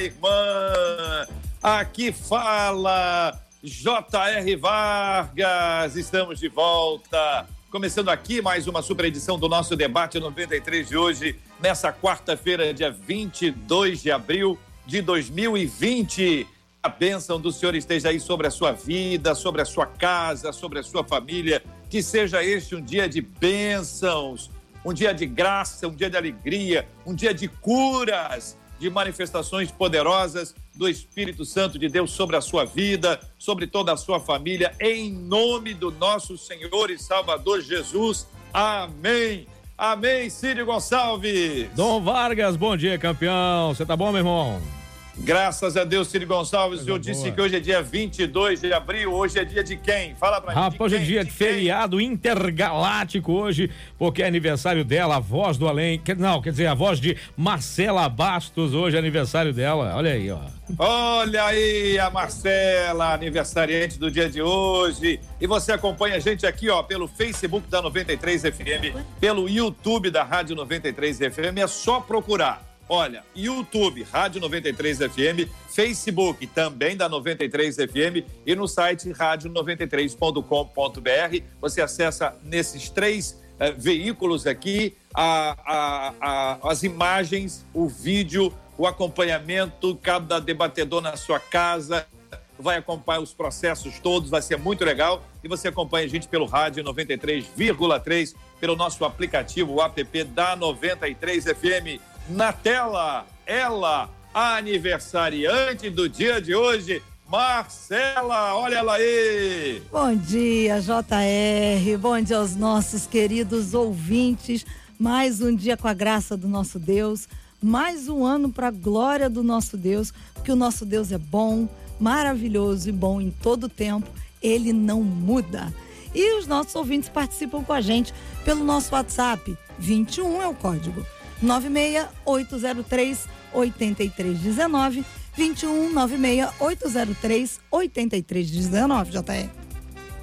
Irmã! Aqui fala J.R. Vargas. Estamos de volta. Começando aqui mais uma super edição do nosso debate 93 de hoje, nessa quarta-feira, dia 22 de abril de 2020. A bênção do Senhor esteja aí sobre a sua vida, sobre a sua casa, sobre a sua família. Que seja este um dia de bênçãos, um dia de graça, um dia de alegria, um dia de curas, de manifestações poderosas do Espírito Santo de Deus sobre a sua vida, sobre toda a sua família, em nome do nosso Senhor e Salvador Jesus. Amém. Amém, Círio Gonçalves. Dom Vargas, bom dia, campeão. Você tá bom, meu irmão? Graças a Deus, Ciro Gonçalves. Coisa o senhor disse que hoje é dia 22 de abril. Hoje é dia de quem? Fala pra gente. Rapaz, hoje é dia de, de feriado intergaláctico hoje, porque é aniversário dela, a voz do além. Não, quer dizer, a voz de Marcela Bastos. Hoje é aniversário dela. Olha aí, ó. Olha aí a Marcela, aniversariante do dia de hoje. E você acompanha a gente aqui, ó, pelo Facebook da 93 FM, pelo YouTube da Rádio 93 FM. É só procurar Olha, YouTube, Rádio 93 FM, Facebook também da 93 FM e no site rádio93.com.br. Você acessa nesses três eh, veículos aqui a, a, a, as imagens, o vídeo, o acompanhamento, cada debatedor na sua casa vai acompanhar os processos todos, vai ser muito legal. E você acompanha a gente pelo rádio 93,3, pelo nosso aplicativo, o app da 93 FM na tela, ela, a aniversariante do dia de hoje, Marcela, olha ela aí. Bom dia, JR. Bom dia aos nossos queridos ouvintes. Mais um dia com a graça do nosso Deus. Mais um ano para a glória do nosso Deus, porque o nosso Deus é bom, maravilhoso e bom em todo tempo. Ele não muda. E os nossos ouvintes participam com a gente pelo nosso WhatsApp. 21 é o código 96803 8319 21 96803 8319, JR.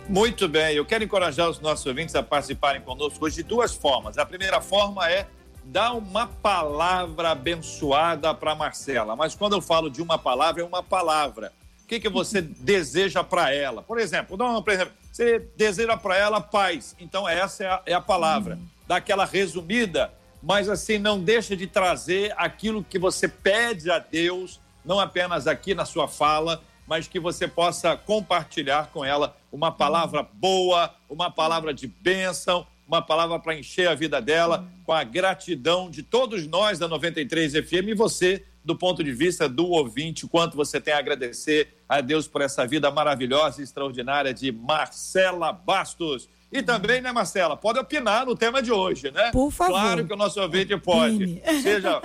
Muito bem, eu quero encorajar os nossos ouvintes a participarem conosco hoje de duas formas. A primeira forma é dar uma palavra abençoada para Marcela, mas quando eu falo de uma palavra, é uma palavra. O que, que você deseja para ela? Por exemplo, não, por exemplo, você deseja para ela paz, então essa é a, é a palavra. Hum. Daquela resumida, mas assim, não deixa de trazer aquilo que você pede a Deus, não apenas aqui na sua fala, mas que você possa compartilhar com ela uma palavra boa, uma palavra de bênção, uma palavra para encher a vida dela com a gratidão de todos nós da 93 FM e você, do ponto de vista do ouvinte, quanto você tem a agradecer a Deus por essa vida maravilhosa e extraordinária de Marcela Bastos. E também, né, Marcela, pode opinar no tema de hoje, né? Por favor. Claro que o nosso ouvinte pode. Seja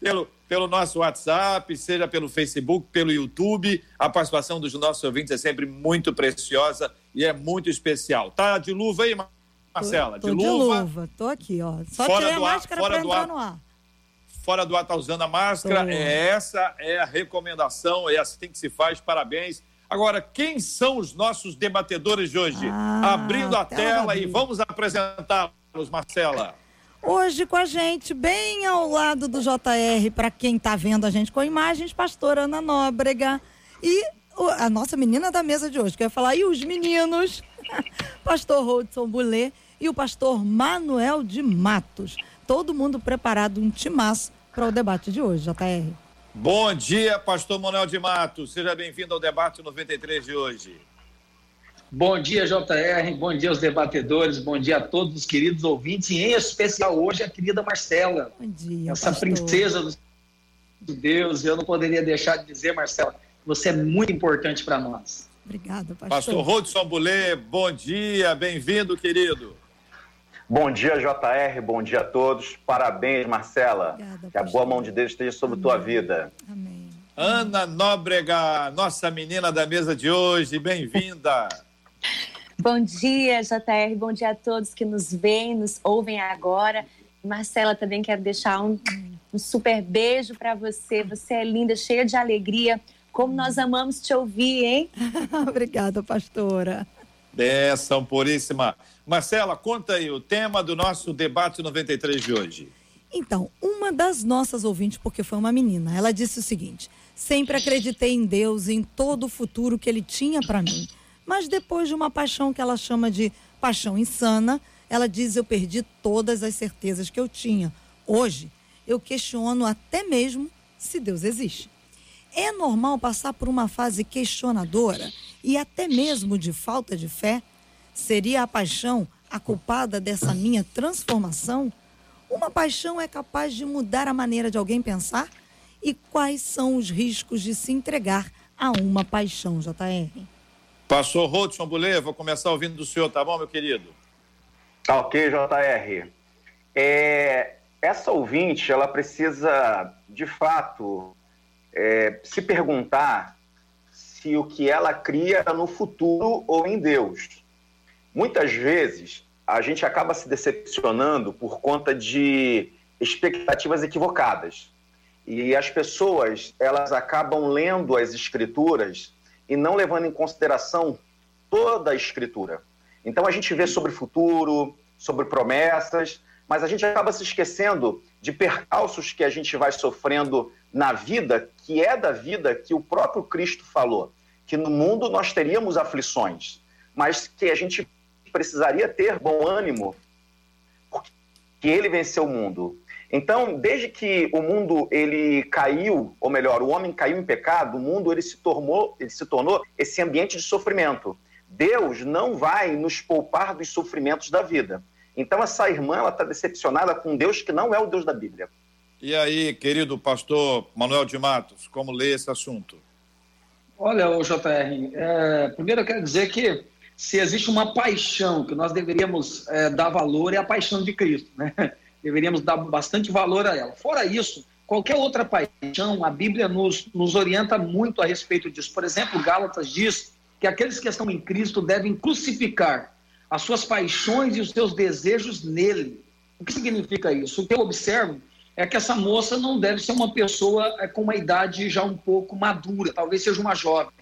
pelo, pelo nosso WhatsApp, seja pelo Facebook, pelo YouTube. A participação dos nossos ouvintes é sempre muito preciosa e é muito especial. Tá de luva aí, Marcela? Tô, tô de, luva. de luva. Tô aqui, ó. Só fora tirei a máscara para entrar ar. no ar. Fora do ar tá usando a máscara. É, essa é a recomendação, é assim que se faz. Parabéns Agora, quem são os nossos debatedores de hoje? Ah, Abrindo a tela e vamos apresentá-los, Marcela. Hoje com a gente, bem ao lado do JR, para quem está vendo a gente com imagens, pastora Ana Nóbrega e a nossa menina da mesa de hoje, que eu ia falar, e os meninos, pastor Rodson Boulet e o pastor Manuel de Matos. Todo mundo preparado, um timaço para o debate de hoje, JR. Bom dia, pastor Manuel de Matos. Seja bem-vindo ao debate 93 de hoje. Bom dia, JR. Bom dia aos debatedores. Bom dia a todos os queridos ouvintes. E em especial hoje a querida Marcela. Bom dia. Essa pastor. princesa do Deus. Eu não poderia deixar de dizer, Marcela, você é muito importante para nós. Obrigada, pastor. Pastor Rodson Boulet, bom dia. Bem-vindo, querido. Bom dia, JR, bom dia a todos. Parabéns, Marcela. Obrigada, que a boa mão de Deus esteja sobre Amém. tua vida. Amém. Ana Nóbrega, nossa menina da mesa de hoje, bem-vinda. Bom dia, JR, bom dia a todos que nos veem, nos ouvem agora. Marcela, também quero deixar um, um super beijo para você. Você é linda, cheia de alegria. Como nós amamos te ouvir, hein? Obrigada, pastora. Benção puríssima. Marcela, conta aí o tema do nosso debate 93 de hoje. Então, uma das nossas ouvintes, porque foi uma menina, ela disse o seguinte: sempre acreditei em Deus em todo o futuro que Ele tinha para mim. Mas depois de uma paixão que ela chama de paixão insana, ela diz: Eu perdi todas as certezas que eu tinha. Hoje, eu questiono até mesmo se Deus existe. É normal passar por uma fase questionadora e até mesmo de falta de fé? Seria a paixão a culpada dessa minha transformação? Uma paixão é capaz de mudar a maneira de alguém pensar? E quais são os riscos de se entregar a uma paixão, JR? Pastor Rodson Bulê, vou começar ouvindo do senhor, tá bom, meu querido? Tá ok, JR. É, essa ouvinte, ela precisa, de fato, é, se perguntar se o que ela cria é no futuro ou em Deus. Muitas vezes, a gente acaba se decepcionando por conta de expectativas equivocadas. E as pessoas, elas acabam lendo as escrituras e não levando em consideração toda a escritura. Então a gente vê sobre futuro, sobre promessas, mas a gente acaba se esquecendo de percalços que a gente vai sofrendo na vida, que é da vida que o próprio Cristo falou, que no mundo nós teríamos aflições, mas que a gente precisaria ter bom ânimo, porque ele venceu o mundo. Então, desde que o mundo ele caiu, ou melhor, o homem caiu em pecado, o mundo ele se tornou, ele se tornou esse ambiente de sofrimento. Deus não vai nos poupar dos sofrimentos da vida. Então essa irmã ela está decepcionada com Deus que não é o Deus da Bíblia. E aí, querido pastor Manuel de Matos, como lê esse assunto? Olha, o JR, é, primeiro eu quero dizer que se existe uma paixão que nós deveríamos é, dar valor é a paixão de Cristo, né? Deveríamos dar bastante valor a ela. Fora isso, qualquer outra paixão, a Bíblia nos, nos orienta muito a respeito disso. Por exemplo, Gálatas diz que aqueles que estão em Cristo devem crucificar as suas paixões e os seus desejos nele. O que significa isso? O que eu observo é que essa moça não deve ser uma pessoa é, com uma idade já um pouco madura, talvez seja uma jovem.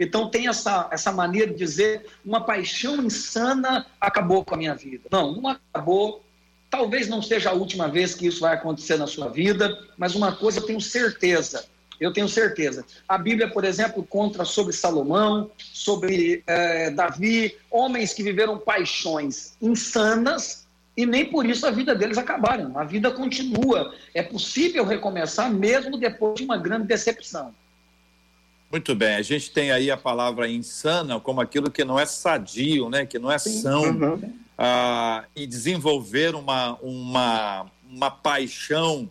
Então tem essa, essa maneira de dizer uma paixão insana acabou com a minha vida. Não, não acabou. Talvez não seja a última vez que isso vai acontecer na sua vida, mas uma coisa eu tenho certeza. Eu tenho certeza. A Bíblia, por exemplo, conta sobre Salomão, sobre é, Davi, homens que viveram paixões insanas e nem por isso a vida deles acabaram. A vida continua. É possível recomeçar mesmo depois de uma grande decepção. Muito bem, a gente tem aí a palavra insana como aquilo que não é sadio, né? que não é são, uhum. ah, e desenvolver uma, uma, uma paixão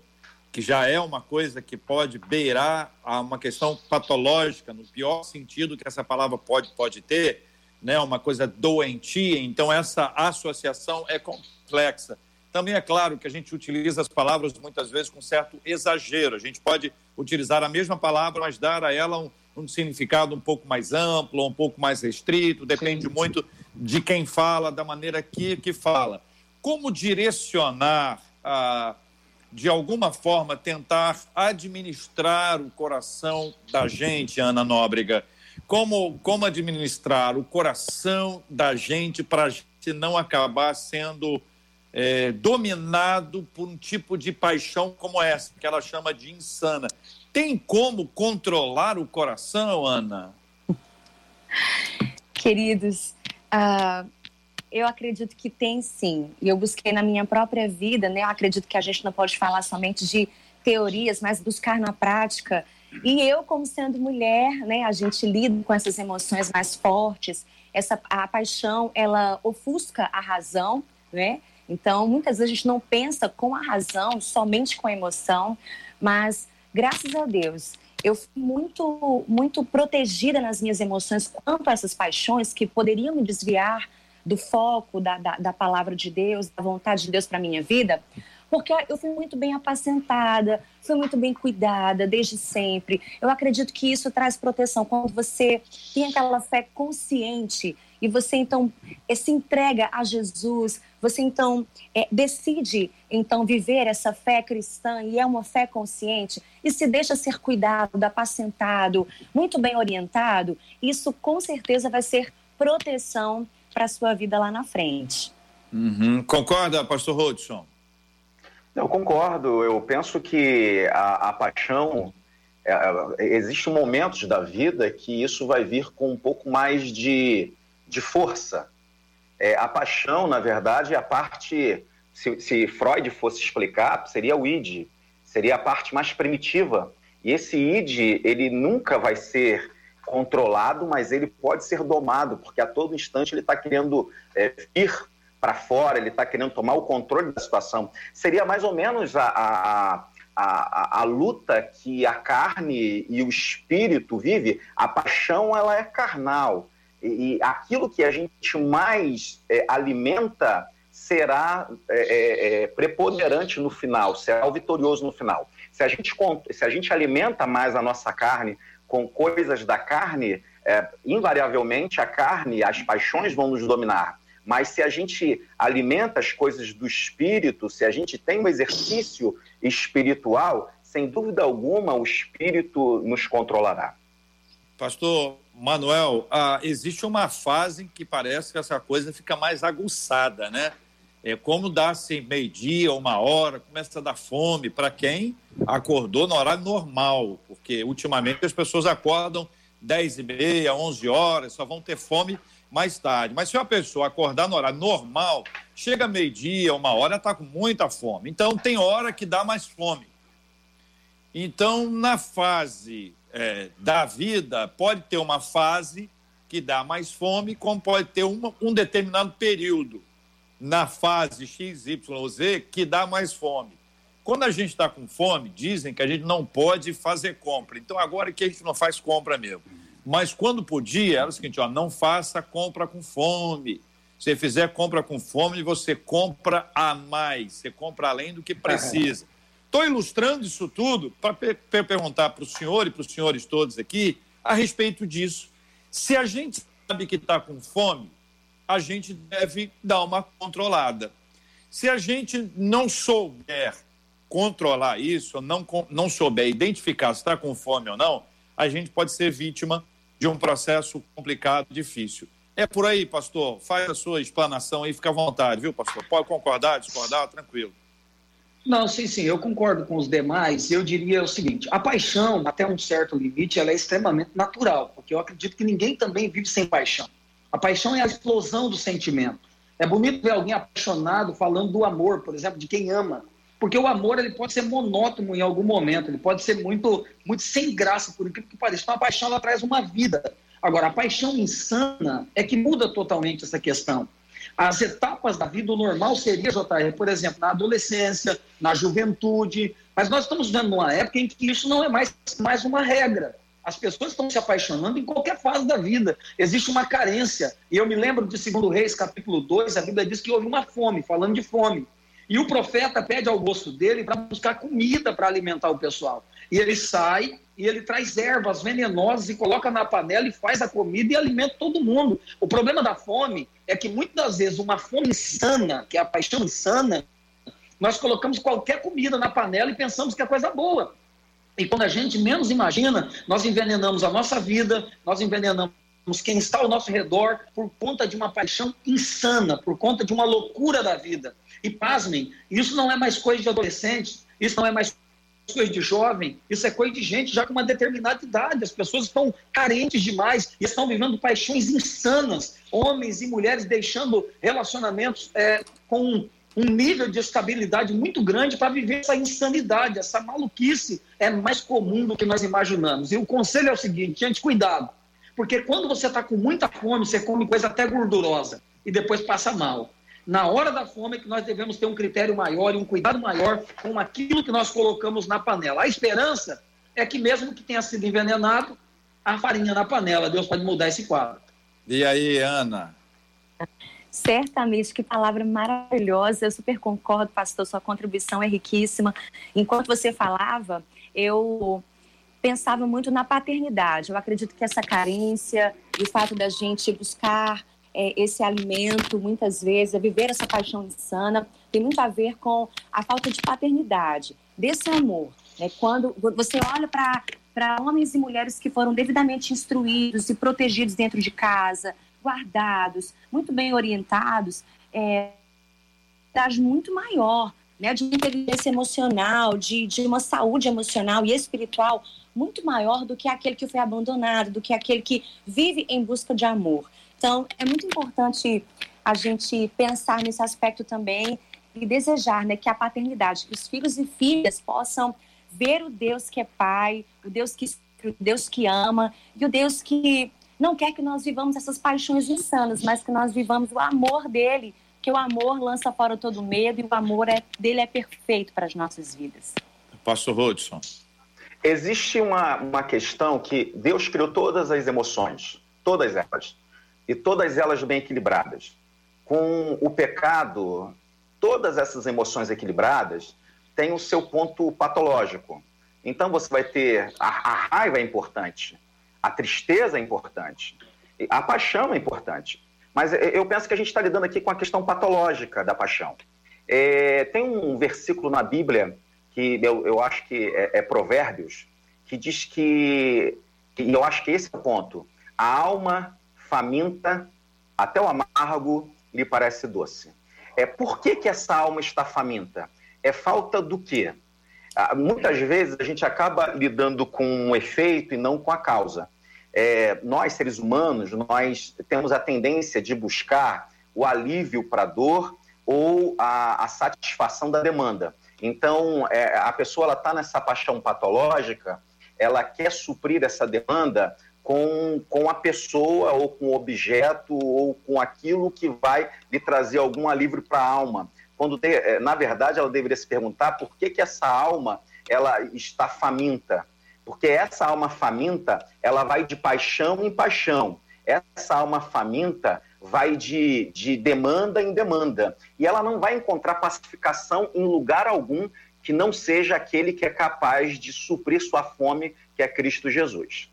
que já é uma coisa que pode beirar a uma questão patológica, no pior sentido que essa palavra pode, pode ter, né? uma coisa doentia, então essa associação é complexa. Também é claro que a gente utiliza as palavras muitas vezes com certo exagero. A gente pode utilizar a mesma palavra, mas dar a ela um, um significado um pouco mais amplo, um pouco mais restrito, depende sim, sim. muito de quem fala, da maneira que, que fala. Como direcionar, ah, de alguma forma, tentar administrar o coração da gente, Ana Nóbrega? Como, como administrar o coração da gente para a gente não acabar sendo é, dominado por um tipo de paixão como essa, que ela chama de insana. Tem como controlar o coração, Ana? Queridos, uh, eu acredito que tem sim. E eu busquei na minha própria vida, né? Eu acredito que a gente não pode falar somente de teorias, mas buscar na prática. E eu, como sendo mulher, né, a gente lida com essas emoções mais fortes. Essa a paixão, ela ofusca a razão, né? Então, muitas vezes a gente não pensa com a razão, somente com a emoção, mas graças a Deus, eu fui muito, muito protegida nas minhas emoções quanto a essas paixões que poderiam me desviar do foco da, da, da palavra de Deus, da vontade de Deus para minha vida, porque eu fui muito bem apacentada, fui muito bem cuidada desde sempre. Eu acredito que isso traz proteção quando você tem aquela fé consciente e você então é, se entrega a Jesus, você então é, decide então viver essa fé cristã e é uma fé consciente e se deixa ser cuidado, apacentado, muito bem orientado, isso com certeza vai ser proteção para a sua vida lá na frente. Uhum. Concorda, pastor Rodson? Eu concordo. Eu penso que a, a paixão é, é, existem momentos da vida que isso vai vir com um pouco mais de, de força. É, a paixão, na verdade, é a parte. Se, se, Freud fosse explicar, seria o id, seria a parte mais primitiva. E esse id, ele nunca vai ser controlado, mas ele pode ser domado, porque a todo instante ele está querendo é, ir para fora, ele está querendo tomar o controle da situação. Seria mais ou menos a, a, a, a, luta que a carne e o espírito vive. A paixão ela é carnal. E, e aquilo que a gente mais é, alimenta será é, é, é preponderante no final, será o vitorioso no final. Se a, gente, se a gente alimenta mais a nossa carne com coisas da carne, é, invariavelmente a carne, as paixões vão nos dominar. Mas se a gente alimenta as coisas do espírito, se a gente tem um exercício espiritual, sem dúvida alguma o espírito nos controlará. Pastor Manuel, ah, existe uma fase em que parece que essa coisa fica mais aguçada, né? É como dá-se meio-dia, uma hora, começa a dar fome para quem acordou no horário normal, porque ultimamente as pessoas acordam 10 e meia, 11 horas, só vão ter fome mais tarde. Mas se uma pessoa acordar no horário normal, chega meio-dia, uma hora, está com muita fome. Então, tem hora que dá mais fome. Então, na fase é, da vida, pode ter uma fase que dá mais fome, como pode ter uma, um determinado período na fase X, Y Z que dá mais fome. Quando a gente está com fome, dizem que a gente não pode fazer compra. Então, agora que a gente não faz compra mesmo. Mas quando podia, era o seguinte: ó, não faça compra com fome. Se fizer compra com fome, você compra a mais, você compra além do que precisa. Estou ilustrando isso tudo para perguntar para o senhor e para os senhores todos aqui a respeito disso. Se a gente sabe que está com fome, a gente deve dar uma controlada. Se a gente não souber controlar isso, não, não souber identificar se está com fome ou não, a gente pode ser vítima de um processo complicado, difícil. É por aí, pastor. Faz a sua explanação aí, fica à vontade, viu, pastor? Pode concordar, discordar, tranquilo. Não, sim, sim, eu concordo com os demais. Eu diria o seguinte: a paixão, até um certo limite, ela é extremamente natural, porque eu acredito que ninguém também vive sem paixão. A paixão é a explosão do sentimento. É bonito ver alguém apaixonado falando do amor, por exemplo, de quem ama. Porque o amor ele pode ser monótono em algum momento, ele pode ser muito, muito sem graça, por incrível que pareça. Então a paixão ela traz uma vida. Agora, a paixão insana é que muda totalmente essa questão. As etapas da vida, o normal seria, JR, por exemplo, na adolescência, na juventude, mas nós estamos vendo uma época em que isso não é mais, mais uma regra. As pessoas estão se apaixonando em qualquer fase da vida. Existe uma carência. E eu me lembro de 2 Reis, capítulo 2, a Bíblia diz que houve uma fome, falando de fome. E o profeta pede ao moço dele para buscar comida para alimentar o pessoal. E ele sai e ele traz ervas venenosas e coloca na panela e faz a comida e alimenta todo mundo. O problema da fome é que muitas das vezes uma fome insana, que é a paixão insana, nós colocamos qualquer comida na panela e pensamos que é coisa boa. E quando a gente menos imagina, nós envenenamos a nossa vida, nós envenenamos quem está ao nosso redor por conta de uma paixão insana, por conta de uma loucura da vida. E pasmem, isso não é mais coisa de adolescente, isso não é mais coisa de jovem, isso é coisa de gente já com uma determinada idade. As pessoas estão carentes demais e estão vivendo paixões insanas. Homens e mulheres deixando relacionamentos é, com um nível de estabilidade muito grande para viver essa insanidade, essa maluquice é mais comum do que nós imaginamos. E o conselho é o seguinte: gente, cuidado. Porque quando você está com muita fome, você come coisa até gordurosa e depois passa mal na hora da fome é que nós devemos ter um critério maior e um cuidado maior com aquilo que nós colocamos na panela. A esperança é que mesmo que tenha sido envenenado, a farinha na panela, Deus pode mudar esse quadro. E aí, Ana? Certamente, que palavra maravilhosa. Eu super concordo, pastor, sua contribuição é riquíssima. Enquanto você falava, eu pensava muito na paternidade. Eu acredito que essa carência e o fato da gente buscar é, esse alimento, muitas vezes, é viver essa paixão insana, tem muito a ver com a falta de paternidade, desse amor. Né? Quando você olha para homens e mulheres que foram devidamente instruídos e protegidos dentro de casa, guardados, muito bem orientados, é muito maior, né, de inteligência emocional, de, de uma saúde emocional e espiritual muito maior do que aquele que foi abandonado, do que aquele que vive em busca de amor. Então, é muito importante a gente pensar nesse aspecto também e desejar né, que a paternidade, que os filhos e filhas possam ver o Deus que é pai, o Deus que, o Deus que ama e o Deus que não quer que nós vivamos essas paixões insanas, mas que nós vivamos o amor dele, que o amor lança fora todo medo e o amor é, dele é perfeito para as nossas vidas. Pastor Rodson. Existe uma, uma questão que Deus criou todas as emoções, todas elas, e todas elas bem equilibradas. Com o pecado, todas essas emoções equilibradas têm o seu ponto patológico. Então você vai ter a, a raiva é importante, a tristeza é importante, a paixão é importante. Mas eu penso que a gente está lidando aqui com a questão patológica da paixão. É, tem um versículo na Bíblia que eu, eu acho que é, é Provérbios, que diz que, e eu acho que esse é o ponto, a alma faminta até o amargo lhe parece doce. É, por que, que essa alma está faminta? É falta do quê? Ah, muitas vezes a gente acaba lidando com um efeito e não com a causa. É, nós, seres humanos, nós temos a tendência de buscar o alívio para a dor ou a, a, satisfação da demanda. Então, é, a pessoa está nessa paixão patológica, ela quer suprir essa demanda com, com a pessoa ou com o objeto ou com aquilo que vai lhe trazer algum alívio para a alma. Quando te, é, na verdade ela deveria se perguntar por que, que essa alma ela está faminta, porque essa alma faminta, ela vai de paixão em paixão. Essa alma faminta vai de, de demanda em demanda. E ela não vai encontrar pacificação em lugar algum que não seja aquele que é capaz de suprir sua fome, que é Cristo Jesus.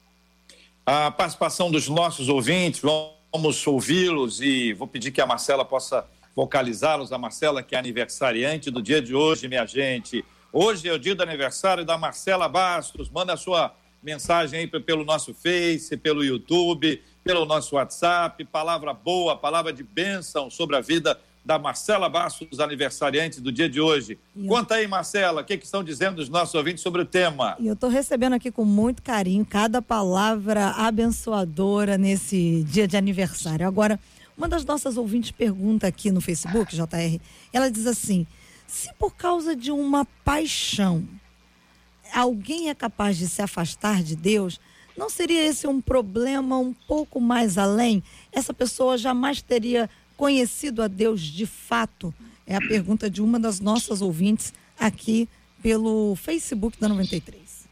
A participação dos nossos ouvintes, vamos ouvi-los e vou pedir que a Marcela possa vocalizá-los. A Marcela, que é aniversariante do dia de hoje, minha gente. Hoje é o dia do aniversário da Marcela Bastos. Manda a sua mensagem aí pelo nosso Face, pelo YouTube, pelo nosso WhatsApp. Palavra boa, palavra de bênção sobre a vida da Marcela Bastos, aniversariante do dia de hoje. Eu... Conta aí, Marcela, o que, que, estão dizendo os nossos ouvintes sobre o tema? Eu estou recebendo aqui com muito carinho cada palavra abençoadora nesse dia de aniversário. Agora, uma das nossas ouvintes pergunta aqui no Facebook, JR, ela diz assim: se por causa de uma paixão alguém é capaz de se afastar de Deus, não seria esse um problema um pouco mais além? Essa pessoa jamais teria conhecido a Deus de fato? É a pergunta de uma das nossas ouvintes aqui pelo Facebook da 93.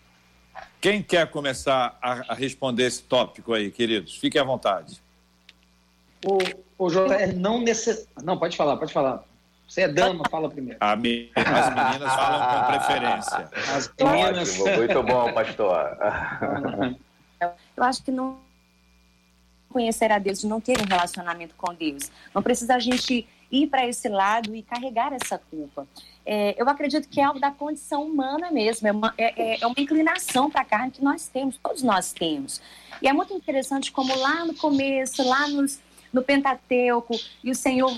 Quem quer começar a, a responder esse tópico aí, queridos? Fiquem à vontade. O, o JR não necess... Não, pode falar, pode falar. Você é dama, fala primeiro. as meninas falam com preferência. As meninas. Ótimo, muito bom, pastor. Eu acho que não conhecer a Deus, de não ter um relacionamento com Deus. Não precisa a gente ir para esse lado e carregar essa culpa. É, eu acredito que é algo da condição humana mesmo, é uma, é, é, é uma inclinação para a carne que nós temos, todos nós temos. E é muito interessante como lá no começo, lá nos, no Pentateuco, e o Senhor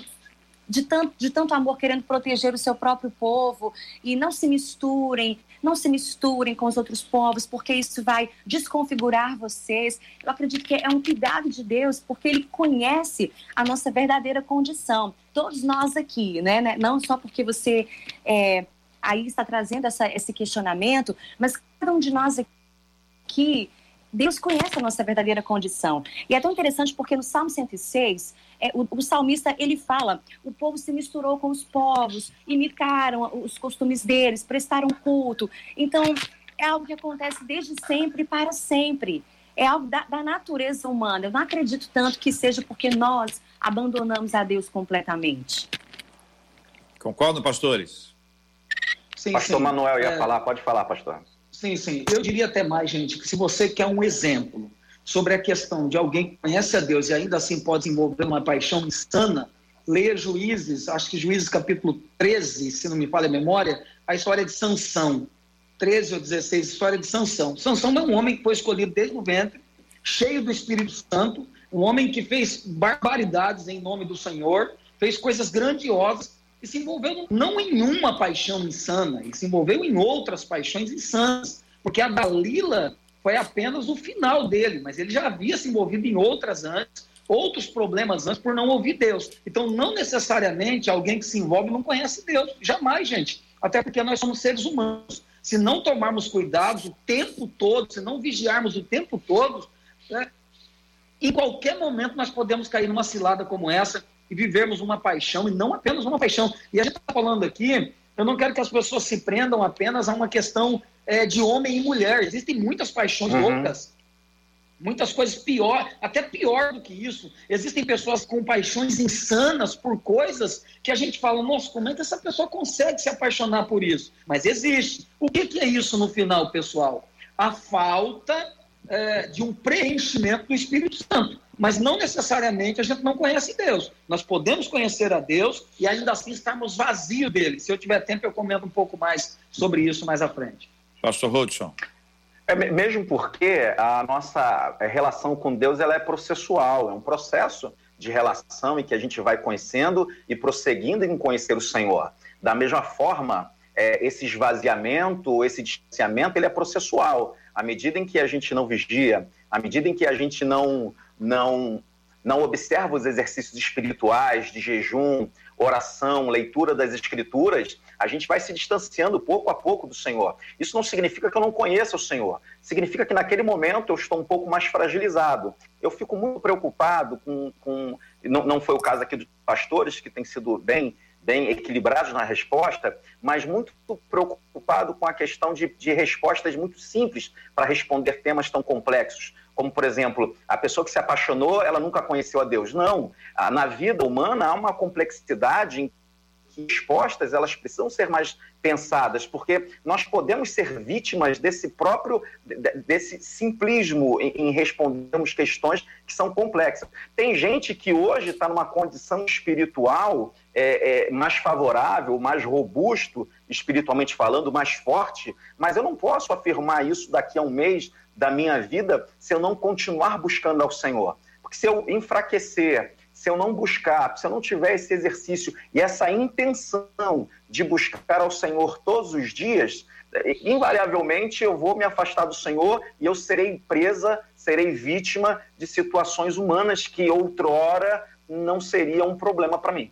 de tanto, de tanto amor querendo proteger o seu próprio povo e não se misturem, não se misturem com os outros povos, porque isso vai desconfigurar vocês. Eu acredito que é um cuidado de Deus, porque Ele conhece a nossa verdadeira condição. Todos nós aqui, né? né não só porque você é, aí está trazendo essa, esse questionamento, mas cada um de nós aqui Deus conhece a nossa verdadeira condição. E é tão interessante porque no Salmo 106, é, o, o, salmista ele fala: o povo se misturou com os povos, imitaram os costumes deles, prestaram culto. Então, é algo que acontece desde sempre para sempre. é algo da, da natureza humana. Eu não acredito tanto que seja porque nós abandonamos a Deus completamente. Concordam, pastores? Sim, pastor sim. Manuel ia é... falar, pode falar, pastor. Sim, sim. Eu diria até mais, gente, que se você quer um exemplo sobre a questão de alguém que conhece a Deus e ainda assim pode desenvolver uma paixão insana, leia Juízes, acho que Juízes capítulo 13, se não me falha a memória, a história de Sansão. 13 ou 16, história de Sansão. Sansão é um homem que foi escolhido desde o ventre, cheio do Espírito Santo, um homem que fez barbaridades em nome do Senhor, fez coisas grandiosas e se envolveu não em uma paixão insana, ele se envolveu em outras paixões insanas, porque a Dalila foi apenas o final dele, mas ele já havia se envolvido em outras antes, outros problemas antes por não ouvir Deus. Então, não necessariamente alguém que se envolve não conhece Deus, jamais, gente. Até porque nós somos seres humanos. Se não tomarmos cuidados o tempo todo, se não vigiarmos o tempo todo, né, em qualquer momento nós podemos cair numa cilada como essa e vivermos uma paixão, e não apenas uma paixão. E a gente está falando aqui, eu não quero que as pessoas se prendam apenas a uma questão é, de homem e mulher. Existem muitas paixões uhum. loucas, muitas coisas pior, até pior do que isso. Existem pessoas com paixões insanas por coisas que a gente fala, nossa, como é que essa pessoa consegue se apaixonar por isso? Mas existe. O que, que é isso no final, pessoal? A falta é, de um preenchimento do Espírito Santo. Mas não necessariamente a gente não conhece Deus. Nós podemos conhecer a Deus e ainda assim estarmos vazios dele. Se eu tiver tempo, eu comento um pouco mais sobre isso mais à frente. Pastor Rodson. É, mesmo porque a nossa relação com Deus ela é processual, é um processo de relação em que a gente vai conhecendo e prosseguindo em conhecer o Senhor. Da mesma forma, é, esse esvaziamento, esse distanciamento, ele é processual. À medida em que a gente não vigia, à medida em que a gente não não, não observa os exercícios espirituais de jejum, oração, leitura das escrituras, a gente vai se distanciando pouco a pouco do Senhor. Isso não significa que eu não conheça o Senhor, significa que naquele momento eu estou um pouco mais fragilizado. Eu fico muito preocupado com. com não, não foi o caso aqui dos pastores, que tem sido bem bem equilibrados na resposta, mas muito preocupado com a questão de, de respostas muito simples para responder temas tão complexos. Como, por exemplo, a pessoa que se apaixonou, ela nunca conheceu a Deus. Não. Na vida humana há uma complexidade em respostas elas precisam ser mais pensadas, porque nós podemos ser vítimas desse próprio, desse simplismo em respondermos questões que são complexas. Tem gente que hoje está numa condição espiritual é, é, mais favorável, mais robusto, espiritualmente falando, mais forte, mas eu não posso afirmar isso daqui a um mês da minha vida se eu não continuar buscando ao Senhor. Porque se eu enfraquecer, se eu não buscar, se eu não tiver esse exercício e essa intenção de buscar ao Senhor todos os dias, invariavelmente eu vou me afastar do Senhor e eu serei presa, serei vítima de situações humanas que outrora não seria um problema para mim.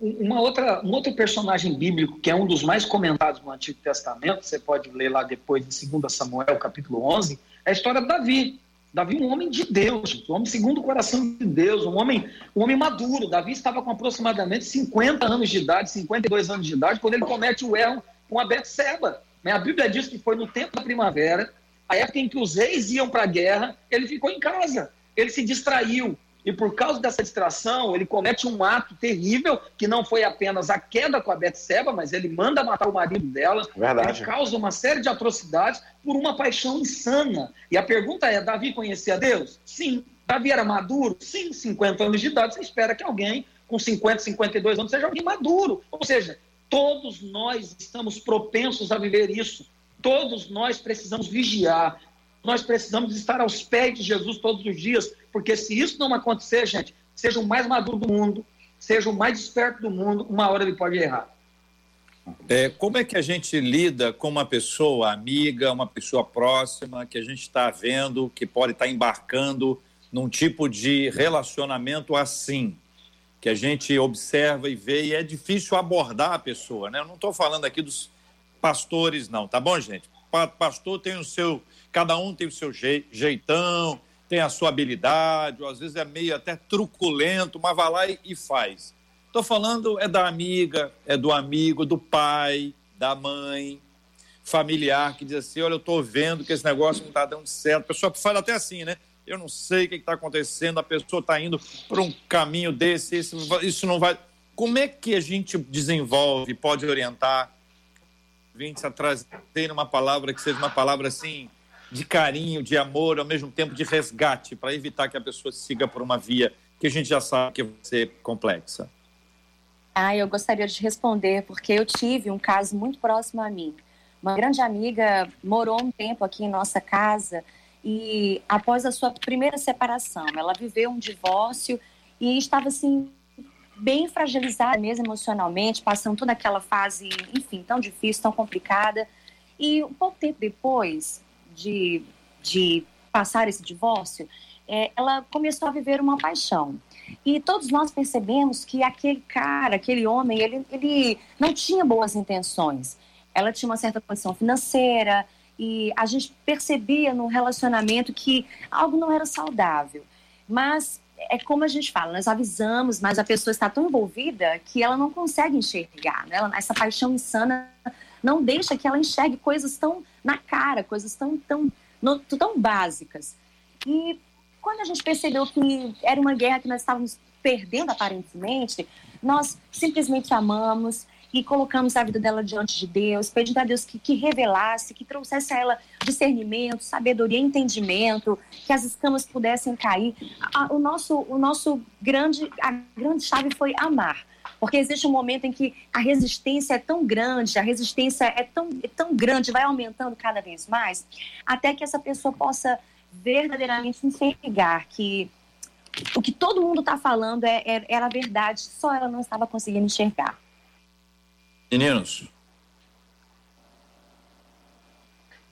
Uma outra, um outro personagem bíblico que é um dos mais comentados no Antigo Testamento, você pode ler lá depois em 2 Samuel, capítulo 11, é a história de Davi. Davi, um homem de Deus, um homem segundo o coração de Deus, um homem, um homem maduro. Davi estava com aproximadamente 50 anos de idade, 52 anos de idade, quando ele comete o erro com a Betseba. A Bíblia diz que foi no tempo da primavera, a época em que os reis iam para a guerra, ele ficou em casa, ele se distraiu, e por causa dessa distração, ele comete um ato terrível, que não foi apenas a queda com a Betseba, mas ele manda matar o marido dela. Verdade. Ele causa uma série de atrocidades por uma paixão insana. E a pergunta é: Davi conhecia Deus? Sim. Davi era maduro? Sim, 50 anos de idade. Você espera que alguém com 50, 52 anos seja alguém maduro. Ou seja, todos nós estamos propensos a viver isso. Todos nós precisamos vigiar, nós precisamos estar aos pés de Jesus todos os dias, porque se isso não acontecer, gente, seja o mais maduro do mundo, seja o mais esperto do mundo, uma hora ele pode errar. É, como é que a gente lida com uma pessoa amiga, uma pessoa próxima, que a gente está vendo, que pode estar tá embarcando num tipo de relacionamento assim, que a gente observa e vê, e é difícil abordar a pessoa, né? Eu não estou falando aqui dos pastores, não, tá bom, gente? Pastor tem o seu cada um tem o seu jeitão, tem a sua habilidade, ou às vezes é meio até truculento, mas vai lá e, faz. Estou falando é da amiga, é do amigo, do pai, da mãe. familiar que diz assim: olha, eu estou vendo que esse negócio não está dando certo. A pessoa fala até assim, né? Eu não sei o que está acontecendo, a pessoa está indo por um caminho desse, isso, isso não vai. Como é que a gente desenvolve, pode orientar ouvintes a trazer uma palavra que seja uma palavra assim de carinho, de amor, ao mesmo tempo de resgate, para evitar que a pessoa siga por uma via que a gente já sabe que vai ser complexa? Ah, eu gostaria de responder, porque eu tive um caso muito próximo a mim. Uma grande amiga morou um tempo aqui em nossa casa e, após a sua primeira separação, ela viveu um divórcio e estava assim bem fragilizada mesmo emocionalmente, passando toda aquela fase, enfim, tão difícil, tão complicada. E um pouco tempo depois de, de passar esse divórcio, é, ela começou a viver uma paixão. E todos nós percebemos que aquele cara, aquele homem, ele, ele não tinha boas intenções. Ela tinha uma certa condição financeira e a gente percebia no relacionamento que algo não era saudável. Mas é como a gente fala, nós avisamos, mas a pessoa está tão envolvida que ela não consegue enxergar. Né? Ela, essa paixão insana não deixa que ela enxergue coisas tão na cara, coisas tão, tão, no, tão básicas. E quando a gente percebeu que era uma guerra que nós estávamos perdendo aparentemente, nós simplesmente amamos, e colocamos a vida dela diante de Deus, pedindo a Deus que, que revelasse, que trouxesse a ela discernimento, sabedoria, entendimento, que as escamas pudessem cair. A, o nosso, o nosso grande, a grande chave foi amar. Porque existe um momento em que a resistência é tão grande, a resistência é tão, é tão grande, vai aumentando cada vez mais, até que essa pessoa possa verdadeiramente enxergar que o que todo mundo está falando é, é, era verdade, só ela não estava conseguindo enxergar. Meninos.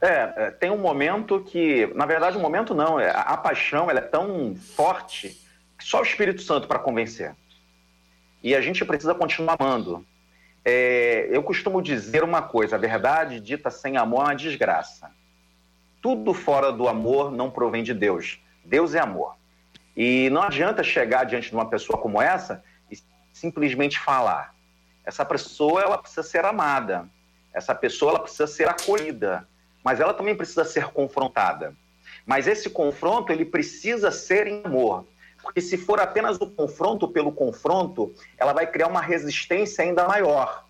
É, é, tem um momento que, na verdade, um momento não, é, a, paixão ela é tão forte que só o Espírito Santo para convencer. E a gente precisa continuar amando. É, eu costumo dizer uma coisa: a verdade dita sem amor é uma desgraça. Tudo fora do amor não provém de Deus. Deus é amor. E não adianta chegar diante de uma pessoa como essa e simplesmente falar. Essa pessoa ela precisa ser amada. Essa pessoa ela precisa ser acolhida, mas ela também precisa ser confrontada. Mas esse confronto ele precisa ser em amor, porque se for apenas o confronto pelo confronto, ela vai criar uma resistência ainda maior.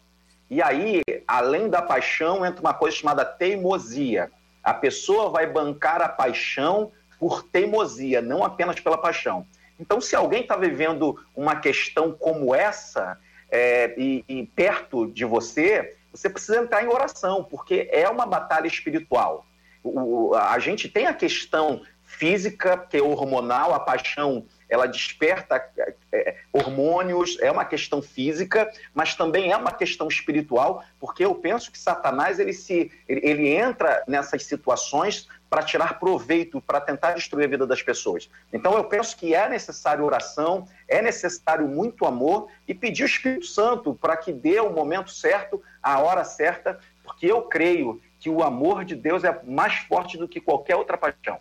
E aí, além da paixão, entra uma coisa chamada teimosia. A pessoa vai bancar a paixão por teimosia, não apenas pela paixão. Então, se alguém está vivendo uma questão como essa, é, e, e perto de você, você precisa entrar em oração, porque é uma batalha espiritual. O, a gente tem a questão física, que é hormonal, a paixão ela desperta é, hormônios, é uma questão física, mas também é uma questão espiritual, porque eu penso que Satanás ele se ele, ele entra nessas situações para tirar proveito, para tentar destruir a vida das pessoas. Então eu penso que é necessário oração, é necessário muito amor e pedir o Espírito Santo para que dê o momento certo, a hora certa, porque eu creio que o amor de Deus é mais forte do que qualquer outra paixão.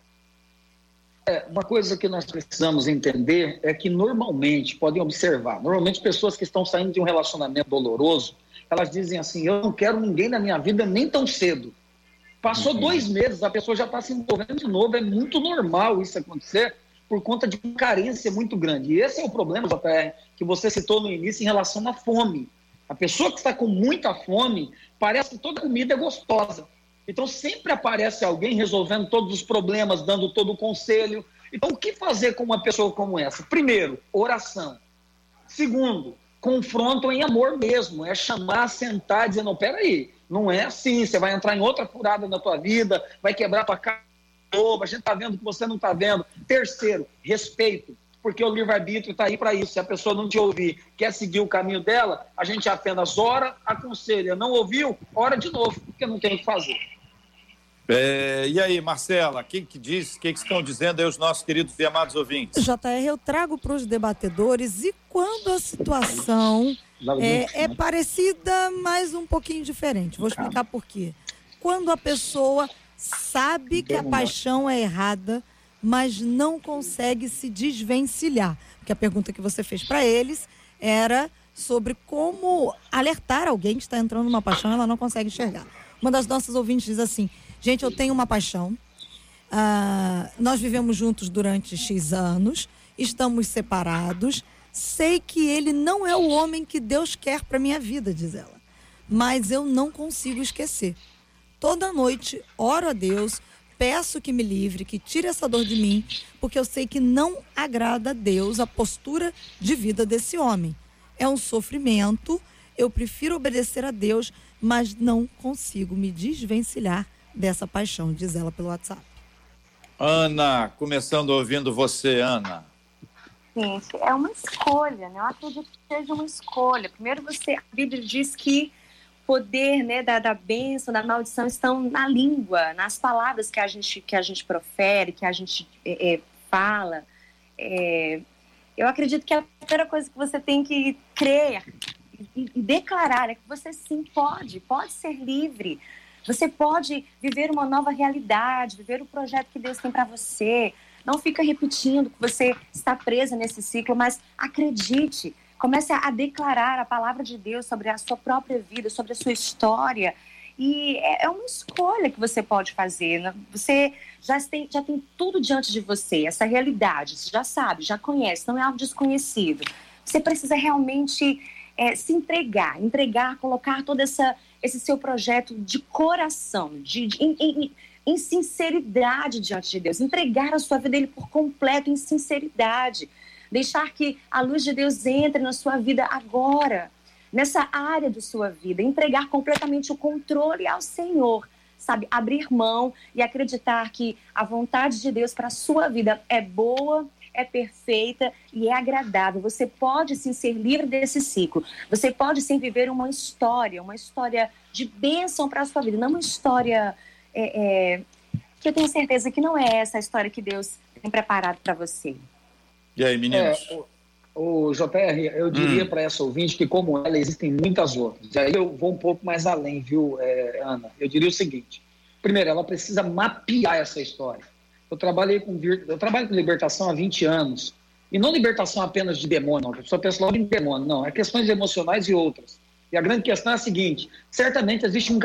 É, uma coisa que nós precisamos entender é que normalmente, podem observar, normalmente pessoas que estão saindo de um relacionamento doloroso, elas dizem assim, eu não quero ninguém na minha vida nem tão cedo. Passou uhum. dois meses, a pessoa já está se envolvendo de novo. É muito normal isso acontecer por conta de uma carência muito grande. E esse é o problema, JR, que você citou no início em relação à fome. A pessoa que está com muita fome, parece que toda comida é gostosa. Então sempre aparece alguém resolvendo todos os problemas, dando todo o conselho. Então o que fazer com uma pessoa como essa? Primeiro, oração. Segundo, confronto em amor mesmo. É chamar, sentar dizer, não, peraí, não é assim, você vai entrar em outra furada na tua vida, vai quebrar tua cara a gente está vendo que você não está vendo. Terceiro, respeito, porque o livre-arbítrio está aí para isso. Se a pessoa não te ouvir, quer seguir o caminho dela, a gente apenas ora, aconselha. Não ouviu, ora de novo, porque não tem o que fazer. É, e aí, Marcela, quem que diz, o que, que estão dizendo aí os nossos queridos e amados ouvintes? JR, eu trago para os debatedores e quando a situação é, é parecida, mas um pouquinho diferente. Vou explicar por quê. Quando a pessoa sabe que a paixão é errada, mas não consegue se desvencilhar. Porque a pergunta que você fez para eles era sobre como alertar alguém que está entrando numa paixão e ela não consegue enxergar. Uma das nossas ouvintes diz assim: gente, eu tenho uma paixão. Ah, nós vivemos juntos durante X anos, estamos separados. Sei que ele não é o homem que Deus quer para minha vida, diz ela. Mas eu não consigo esquecer. Toda noite oro a Deus, peço que me livre, que tire essa dor de mim, porque eu sei que não agrada a Deus a postura de vida desse homem. É um sofrimento, eu prefiro obedecer a Deus, mas não consigo me desvencilhar dessa paixão, diz ela pelo WhatsApp. Ana, começando ouvindo você, Ana. Gente, é uma escolha, né? Eu acredito que seja uma escolha. Primeiro, você, a Bíblia diz que poder né, da, da bênção, da maldição estão na língua, nas palavras que a gente, que a gente profere, que a gente é, é, fala. É, eu acredito que a primeira coisa que você tem que crer e, e declarar é que você sim pode, pode ser livre. Você pode viver uma nova realidade, viver o projeto que Deus tem para você. Não fica repetindo que você está presa nesse ciclo, mas acredite, Comece a declarar a palavra de Deus sobre a sua própria vida, sobre a sua história. E é, é uma escolha que você pode fazer. Né? Você já tem, já tem tudo diante de você, essa realidade. Você já sabe, já conhece, não é algo desconhecido. Você precisa realmente é, se entregar, entregar, colocar todo essa, esse seu projeto de coração, de, de em, em, em, sinceridade diante de Deus. Entregar a sua vida dele por completo, em sinceridade deixar que a luz de Deus entre na sua vida agora, nessa área da sua vida, entregar completamente o controle ao Senhor, sabe? Abrir mão e acreditar que a vontade de Deus para a sua vida é boa, é perfeita e é agradável. Você pode sim ser livre desse ciclo. Você pode sim viver uma história, uma história de bênção para a sua vida, não uma história é, é, que eu tenho certeza que não é essa a história que Deus tem preparado para você. E aí, meninos? É, o, o JR, eu diria hum. para essa ouvinte que, como ela, existem muitas outras. E aí eu vou um pouco mais além, viu, é, Ana? Eu diria o seguinte: primeiro, ela precisa mapear essa história. Eu trabalhei com eu trabalho com libertação há 20 anos. E não libertação apenas de demônio, não. A pessoa pensa logo em demônio, não. É questões emocionais e outras. E a grande questão é a seguinte: certamente existe um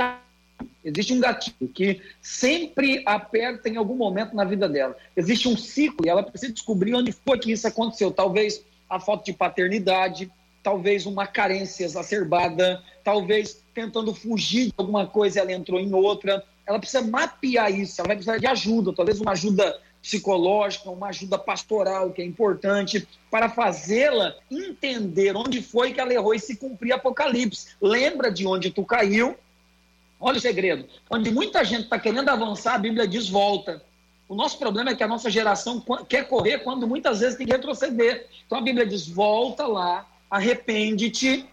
Existe um gatilho que sempre aperta em algum momento na vida dela. Existe um ciclo e ela precisa descobrir onde foi que isso aconteceu. Talvez a falta de paternidade, talvez uma carência exacerbada, talvez tentando fugir de alguma coisa ela entrou em outra. Ela precisa mapear isso, ela vai precisar de ajuda, talvez uma ajuda psicológica, uma ajuda pastoral, que é importante, para fazê-la entender onde foi que ela errou e se cumprir Apocalipse. Lembra de onde tu caiu Olha o segredo. Onde muita gente está querendo avançar, a Bíblia diz volta. O nosso problema é que a nossa geração quer correr quando muitas vezes tem que retroceder. Então a Bíblia diz: volta lá, arrepende-te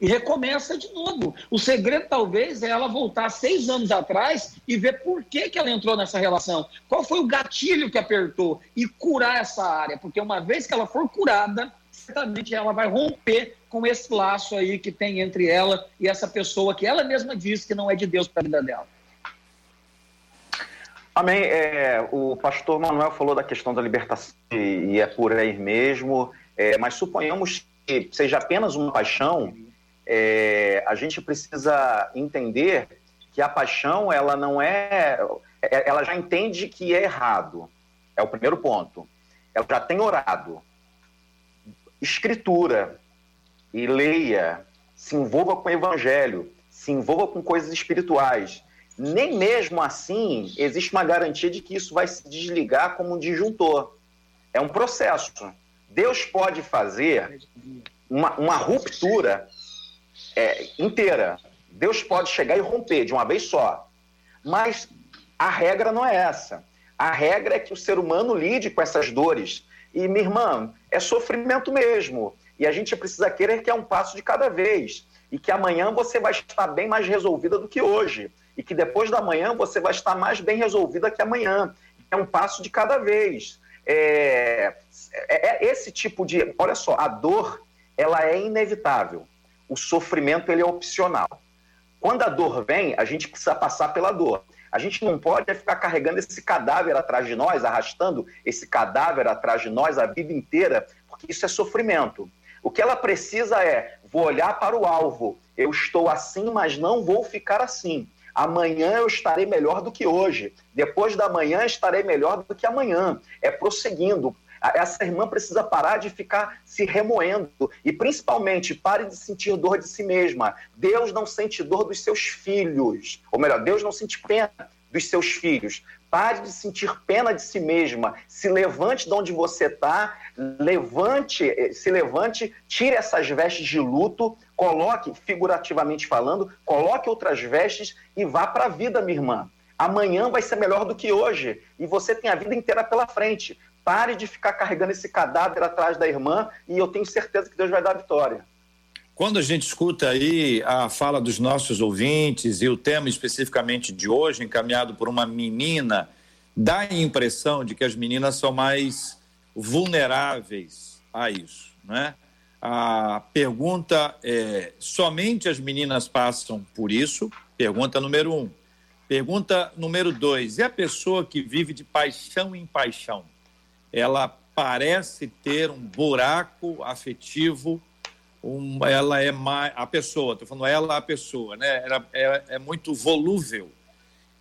e recomeça de novo. O segredo, talvez, é ela voltar seis anos atrás e ver por que, que ela entrou nessa relação. Qual foi o gatilho que apertou e curar essa área. Porque uma vez que ela for curada, certamente ela vai romper com esse laço aí que tem entre ela e essa pessoa que ela mesma diz que não é de Deus para a vida dela. Amém. É, o pastor Manuel falou da questão da libertação e, é por aí mesmo, é, mas suponhamos que seja apenas uma paixão, é, a gente precisa entender que a paixão ela não é, é, ela já entende que é errado. É o primeiro ponto. Ela já tem orado. Escritura, e leia, se envolva com o evangelho, se envolva com coisas espirituais. Nem mesmo assim existe uma garantia de que isso vai se desligar como um disjuntor. É um processo. Deus pode fazer uma, uma ruptura é, inteira. Deus pode chegar e romper de uma vez só. Mas a regra não é essa. A regra é que o ser humano lide com essas dores. E, minha irmã, é sofrimento mesmo. E a gente precisa querer que é um passo de cada vez. E que amanhã você vai estar bem mais resolvida do que hoje. E que depois da manhã você vai estar mais bem resolvida que amanhã. É um passo de cada vez. É, é, é esse tipo de. Olha só, a dor ela é inevitável. O sofrimento ele é opcional. Quando a dor vem, a gente precisa passar pela dor. A gente não pode ficar carregando esse cadáver atrás de nós, arrastando esse cadáver atrás de nós a vida inteira, porque isso é sofrimento. O que ela precisa é: vou olhar para o alvo. Eu estou assim, mas não vou ficar assim. Amanhã eu estarei melhor do que hoje. Depois da manhã estarei melhor do que amanhã. É prosseguindo. Essa irmã precisa parar de ficar se remoendo e, principalmente, pare de sentir dor de si mesma. Deus não sente dor dos seus filhos. Ou melhor, Deus não sente pena dos seus filhos. Pare de sentir pena de si mesma. Se levante de onde você está, levante, eh, se levante, tire essas vestes de luto, coloque, figurativamente falando, coloque outras vestes e vá para a vida, minha irmã. Amanhã vai ser melhor do que hoje e você tem a vida inteira pela frente. Pare de ficar carregando esse cadáver atrás da irmã e eu tenho certeza que Deus vai dar vitória. Quando a gente escuta aí a fala dos nossos ouvintes e o tema especificamente de hoje, encaminhado por uma menina, dá a impressão de que as meninas são mais vulneráveis a isso, né? A pergunta é: somente as meninas passam por isso? Pergunta número um. Pergunta número dois: é a pessoa que vive de paixão em paixão? Ela parece ter um buraco afetivo um, ela é mais, a pessoa, estou falando ela, a pessoa, né? Ela é, é, muito volúvel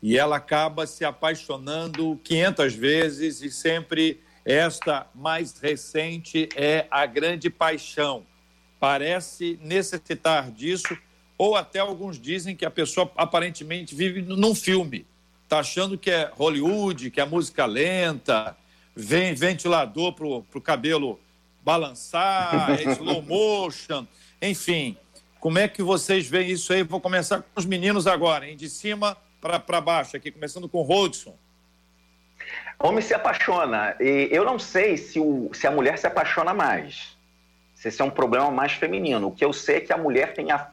e ela acaba se apaixonando 500 vezes e sempre esta mais recente é a grande paixão. Parece necessitar disso, ou até alguns dizem que a pessoa aparentemente vive num filme, está achando que é Hollywood, que é música lenta, vem ventilador para o cabelo balançar, é slow motion, enfim. Como é que vocês veem isso aí? Vou começar com os meninos agora, hein? de cima para baixo, aqui, começando com o Rodson. Homem se apaixona. E eu não sei se, o, se a mulher se apaixona mais. Se esse é um problema mais feminino. O que eu sei é que a mulher tem a,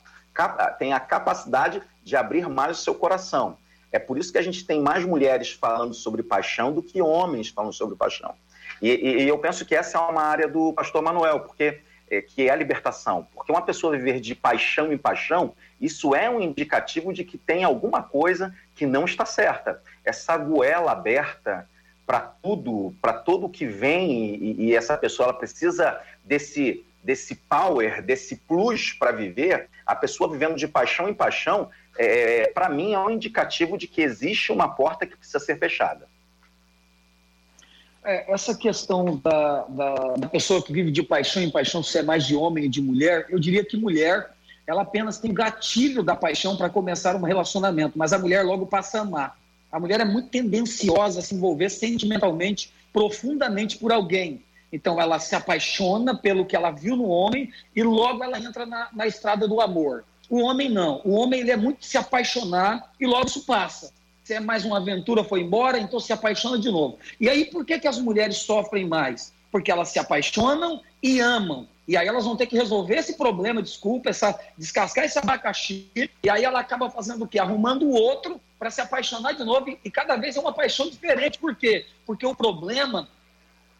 tem a capacidade de abrir mais o seu coração. É por isso que a gente tem mais mulheres falando sobre paixão do que homens falando sobre paixão. E, e, e eu penso que essa é uma área do pastor Manuel, porque é, que é a libertação. Porque uma pessoa viver de paixão em paixão, isso é um indicativo de que tem alguma coisa que não está certa. Essa goela aberta para tudo, para todo o que vem, e, e, essa pessoa ela precisa desse, desse power, desse plus para viver, a pessoa vivendo de paixão em paixão, é, para mim é um indicativo de que existe uma porta que precisa ser fechada. É, essa questão da, da, da, pessoa que vive de paixão em paixão, se é mais de homem ou de mulher, eu diria que mulher, ela apenas tem gatilho da paixão para começar um relacionamento, mas a mulher logo passa a amar. A mulher é muito tendenciosa a se envolver sentimentalmente, profundamente por alguém. Então ela se apaixona pelo que ela viu no homem e logo ela entra na, na estrada do amor. O homem não. O homem ele é muito se apaixonar e logo isso passa se é mais uma aventura, foi embora, então se apaixona de novo. E aí, por que, que as mulheres sofrem mais? Porque elas se apaixonam e amam. E aí elas vão ter que resolver esse problema, desculpa, essa, descascar esse abacaxi, e aí ela acaba fazendo o quê? Arrumando o outro para se apaixonar de novo, e cada vez é uma paixão diferente. Por quê? Porque o problema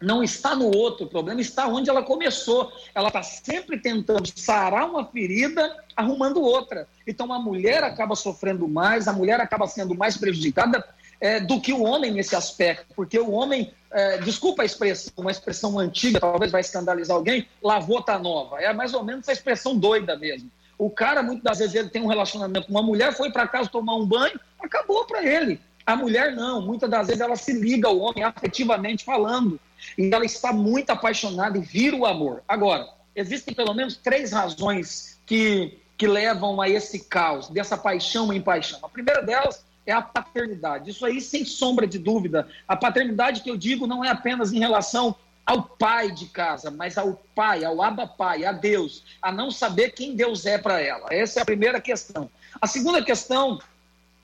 não está no outro, o problema está onde ela começou. Ela está sempre tentando sarar uma ferida, arrumando outra. Então a mulher acaba sofrendo mais, a mulher acaba sendo mais prejudicada é, do que o homem nesse aspecto, porque o homem, é, desculpa a expressão, uma expressão antiga, talvez vai escandalizar alguém, lavou tá nova. É mais ou menos essa expressão doida mesmo. O cara, muitas das vezes, ele tem um relacionamento com uma mulher, foi para casa tomar um banho, acabou para ele. A mulher não, muitas das vezes ela se liga ao homem afetivamente falando. E ela está muito apaixonada e vira o amor. Agora, existem pelo menos três razões que, que levam a esse caos, dessa paixão em paixão. A primeira delas é a paternidade. Isso aí, sem sombra de dúvida. A paternidade que eu digo não é apenas em relação ao pai de casa, mas ao pai, ao Abba Pai, a Deus, a não saber quem Deus é para ela. Essa é a primeira questão. A segunda questão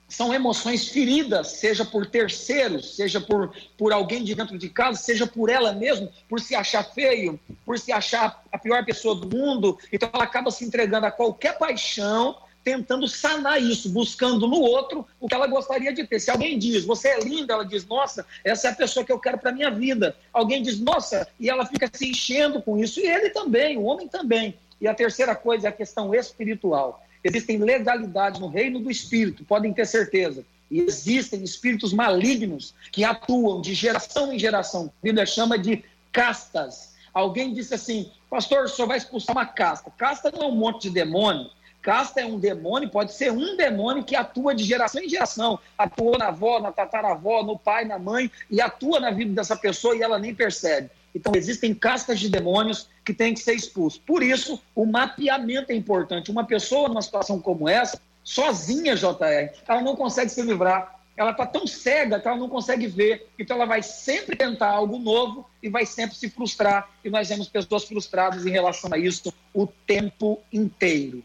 são emoções feridas, seja por terceiros, seja por, por alguém de dentro de casa, seja por ela mesma, por se achar feio, por se achar a pior pessoa do mundo. Então ela acaba se entregando a qualquer paixão, tentando sanar isso, buscando no outro o que ela gostaria de ter. Se alguém diz, você é linda, ela diz, nossa, essa é a pessoa que eu quero para minha vida. Alguém diz, nossa, e ela fica se enchendo com isso. E ele também, o homem também. E a terceira coisa é a questão espiritual Existem legalidades no reino do espírito, podem ter certeza. E existem espíritos malignos que atuam de geração em geração. A Bíblia chama de castas. Alguém disse assim, pastor, o senhor vai expulsar uma casta. Casta não é um monte de demônio. Casta é um demônio, pode ser um demônio que atua de geração em geração. Atua na avó, na tataravó, no pai, na mãe, e atua na vida dessa pessoa e ela nem percebe. Então, existem castas de demônios que têm que ser expulsos. Por isso, o mapeamento é importante. Uma pessoa numa situação como essa, sozinha, JR, ela não consegue se livrar. Ela está tão cega que ela não consegue ver. Então, ela vai sempre tentar algo novo e vai sempre se frustrar. E nós vemos pessoas frustradas em relação a isso o tempo inteiro.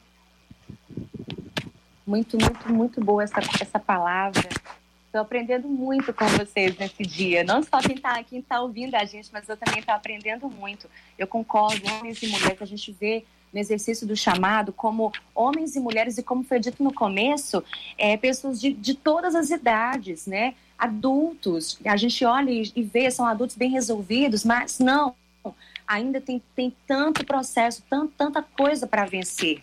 Muito, muito, muito boa essa, essa palavra. Estou aprendendo muito com vocês nesse dia. Não só quem está tá ouvindo a gente, mas eu também estou aprendendo muito. Eu concordo, homens e mulheres, a gente vê no exercício do chamado como homens e mulheres, e como foi dito no começo, é, pessoas de, de todas as idades, né? Adultos. A gente olha e, e vê, são adultos bem resolvidos, mas não ainda tem, tem tanto processo, tanto, tanta coisa para vencer.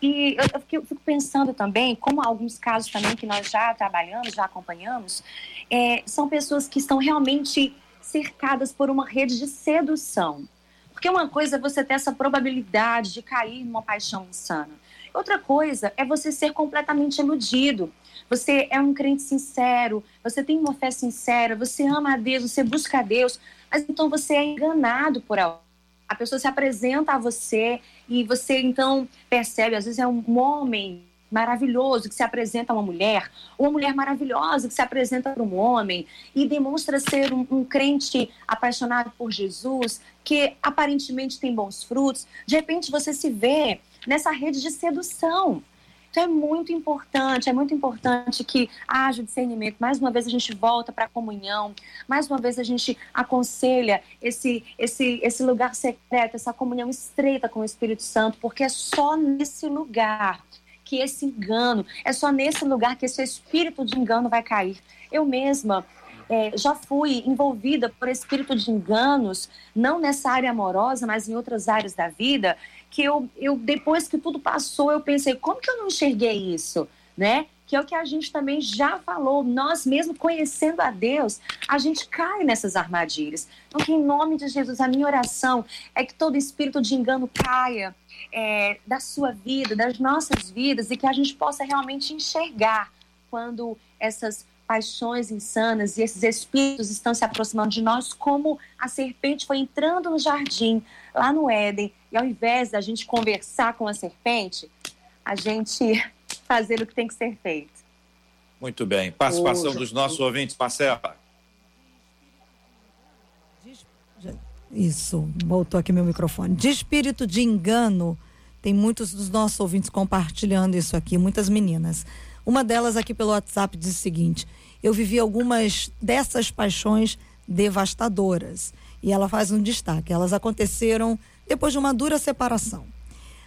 E eu, eu, fico pensando também, como alguns casos também que nós já trabalhamos, já acompanhamos, é, são pessoas que estão realmente cercadas por uma rede de sedução. Porque uma coisa é você ter essa probabilidade de cair numa paixão insana. Outra coisa é você ser completamente iludido. Você é um crente sincero, você tem uma fé sincera, você ama a Deus, você busca a Deus, mas então você é enganado por alguém a pessoa se apresenta a você e você então percebe, às vezes é um homem maravilhoso que se apresenta a uma mulher, ou uma mulher maravilhosa que se apresenta para um homem e demonstra ser um, um, crente apaixonado por Jesus, que aparentemente tem bons frutos. De repente você se vê nessa rede de sedução. Então é muito importante, é muito importante que haja discernimento. Mais uma vez a gente volta para a comunhão, mais uma vez a gente aconselha esse, esse, esse lugar secreto, essa comunhão estreita com o Espírito Santo, porque é só nesse lugar que esse engano, é só nesse lugar que esse espírito de engano vai cair. Eu mesma é, já fui envolvida por espírito de enganos, não nessa área amorosa, mas em outras áreas da vida, que eu, eu depois que tudo passou, eu pensei, como que eu não enxerguei isso, né? que é o que a gente também já falou, nós mesmo conhecendo a Deus, a gente cai nessas armadilhas. Então, que em nome de Jesus, a minha oração é que todo espírito de engano caia é, da sua vida, das nossas vidas, e que a gente possa realmente enxergar quando essas paixões insanas e esses espíritos estão se aproximando de nós, como a serpente foi entrando no jardim, lá no Éden, e ao invés da gente conversar com a serpente, a gente fazer o que tem que ser feito. Muito bem. Participação dos nossos ouvintes, Marcela. Isso, voltou aqui meu microfone. De espírito de engano, tem muitos dos nossos ouvintes compartilhando isso aqui, muitas meninas. Uma delas aqui pelo WhatsApp diz o seguinte: Eu vivi algumas dessas paixões devastadoras. E ela faz um destaque. Elas aconteceram depois de uma dura separação.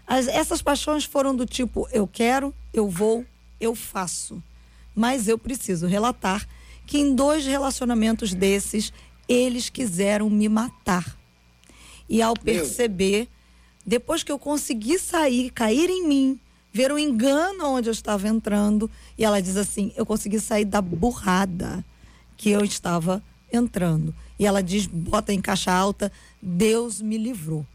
As, essas paixões foram do tipo: eu quero, eu vou, eu faço. Mas eu preciso relatar que em dois relacionamentos desses, eles quiseram me matar. E ao perceber, depois que eu consegui sair, cair em mim, ver o engano onde eu estava entrando. E ela diz assim: eu consegui sair da burrada que eu estava entrando. E ela diz, bota em caixa alta, Deus me livrou.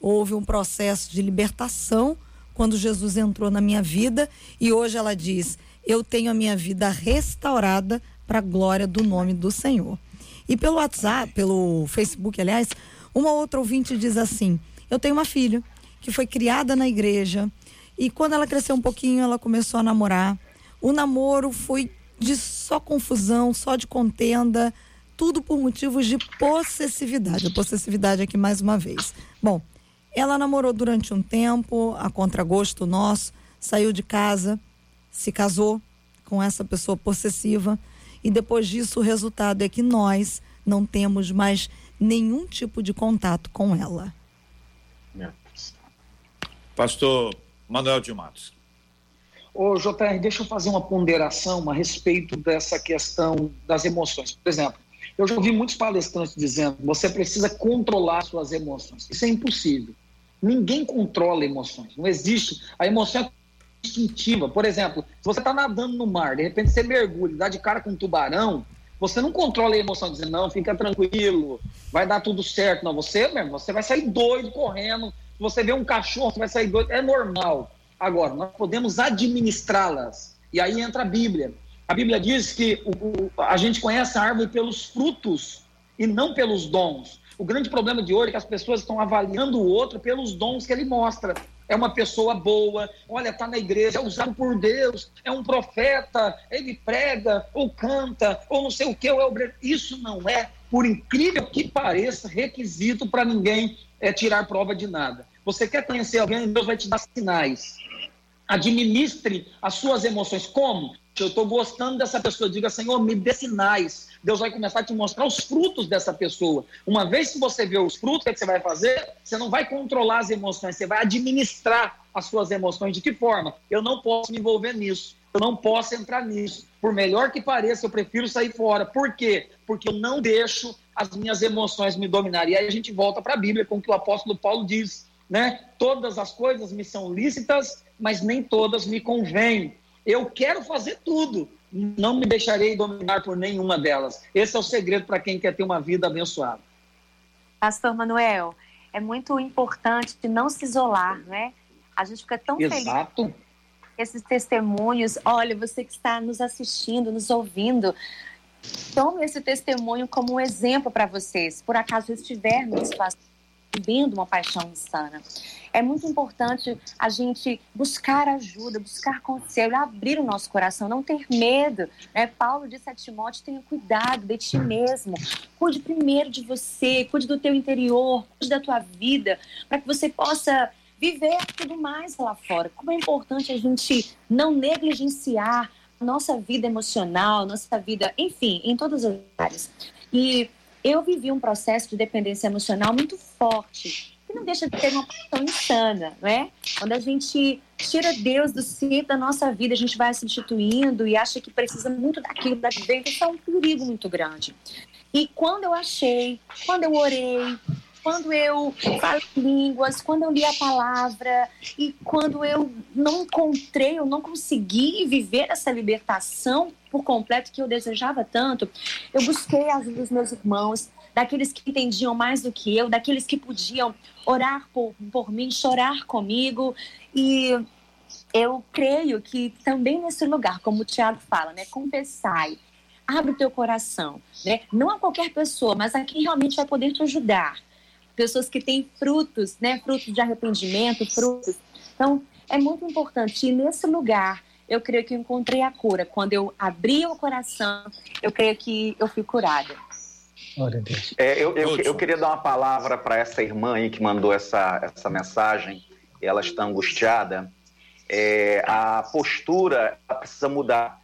Houve um processo de libertação quando Jesus entrou na minha vida e hoje ela diz: eu tenho a minha vida restaurada para a glória do nome do Senhor. E pelo WhatsApp, pelo Facebook, aliás, uma outra ouvinte diz assim: eu tenho uma filha que foi criada na igreja, e quando ela cresceu um pouquinho, ela começou a namorar. O namoro foi de só confusão, só de contenda, tudo por motivos de possessividade. A possessividade aqui mais uma vez. Bom, ela namorou durante um tempo, a contragosto nosso, saiu de casa, se casou com essa pessoa possessiva e depois disso o resultado é que nós não temos mais nenhum tipo de contato com ela. Pastor Manuel de Matos. Ô, JR, deixa eu fazer uma ponderação a respeito dessa questão das emoções. Por exemplo, eu já ouvi muitos palestrantes dizendo você precisa controlar suas emoções. Isso é impossível. Ninguém controla emoções. Não existe. A emoção é instintiva. Por exemplo, se você está nadando no mar, de repente você mergulha, dá de cara com um tubarão, você não controla a emoção dizendo, não, fica tranquilo, vai dar tudo certo. Não, você mesmo, você vai sair doido correndo. Você vê um cachorro, você vai sair doido. É normal. Agora, nós podemos administrá-las. E aí entra a Bíblia. A Bíblia diz que o, o, a gente conhece a árvore pelos frutos e não pelos dons. O grande problema de hoje é que as pessoas estão avaliando o outro pelos dons que ele mostra. É uma pessoa boa, olha, está na igreja, é usado por Deus, é um profeta, ele prega, ou canta, ou não sei o que, ou é obreiro. Isso não é, por incrível que pareça, requisito para ninguém é, tirar prova de nada. Você quer conhecer alguém, Deus vai te dar sinais. Administre as suas emoções. Como? Eu estou gostando dessa pessoa. Diga, Senhor, me dê sinais. Deus vai começar a te mostrar os frutos dessa pessoa. Uma vez que você vê os frutos, o é que você vai fazer? Você não vai controlar as emoções, você vai administrar as suas emoções. De que forma? Eu não posso me envolver nisso. Eu não posso entrar nisso. Por melhor que pareça, eu prefiro sair fora. Por quê? Porque eu não deixo as minhas emoções me dominarem. E aí a gente volta para a Bíblia, com o que o apóstolo Paulo diz, né? Todas as coisas me são lícitas, mas nem todas me convêm. Eu quero fazer tudo, não me deixarei dominar por nenhuma delas. Esse é o segredo para quem quer ter uma vida abençoada. Pastor Manuel, é muito importante não se isolar, né? A gente fica tão Exato. feliz esses testemunhos. Olha, você que está nos assistindo, nos ouvindo, tome esse testemunho como um exemplo para vocês. Por acaso estiver no espaço vivendo uma paixão insana. É muito importante a gente buscar ajuda, buscar conselho, abrir o nosso coração, não ter medo. Né? Paulo disse a Timóteo: tenha cuidado de ti mesmo. Cuide primeiro de você, cuide do teu interior, cuide da tua vida, para que você possa viver tudo mais lá fora. Como é importante a gente não negligenciar nossa vida emocional, nossa vida, enfim, em todas as áreas. E eu vivi um processo de dependência emocional muito forte, que não deixa de ter uma paixão insana, não é? Quando a gente tira Deus do centro da nossa vida, a gente vai substituindo e acha que precisa muito daquilo da dentro, isso é um perigo muito grande. E quando eu achei, quando eu orei, quando eu falo línguas, quando eu li a palavra e quando eu não encontrei, eu não consegui viver essa libertação por completo que eu desejava tanto, eu busquei a ajuda dos meus irmãos, daqueles que entendiam mais do que eu, daqueles que podiam orar por, por mim, chorar comigo e eu creio que também nesse lugar, como o Tiago fala, né, confessai, abre o teu coração, né? Não a qualquer pessoa, mas a quem realmente vai poder te ajudar pessoas que têm frutos, né? Frutos de arrependimento, frutos. Então, é muito importante. E nesse lugar, eu creio que eu encontrei a cura. Quando eu abri o coração, eu creio que eu fui curada. É, eu, eu, eu, queria dar uma palavra para essa irmã aí que mandou essa, essa mensagem. Ela está angustiada. É, a postura precisa mudar.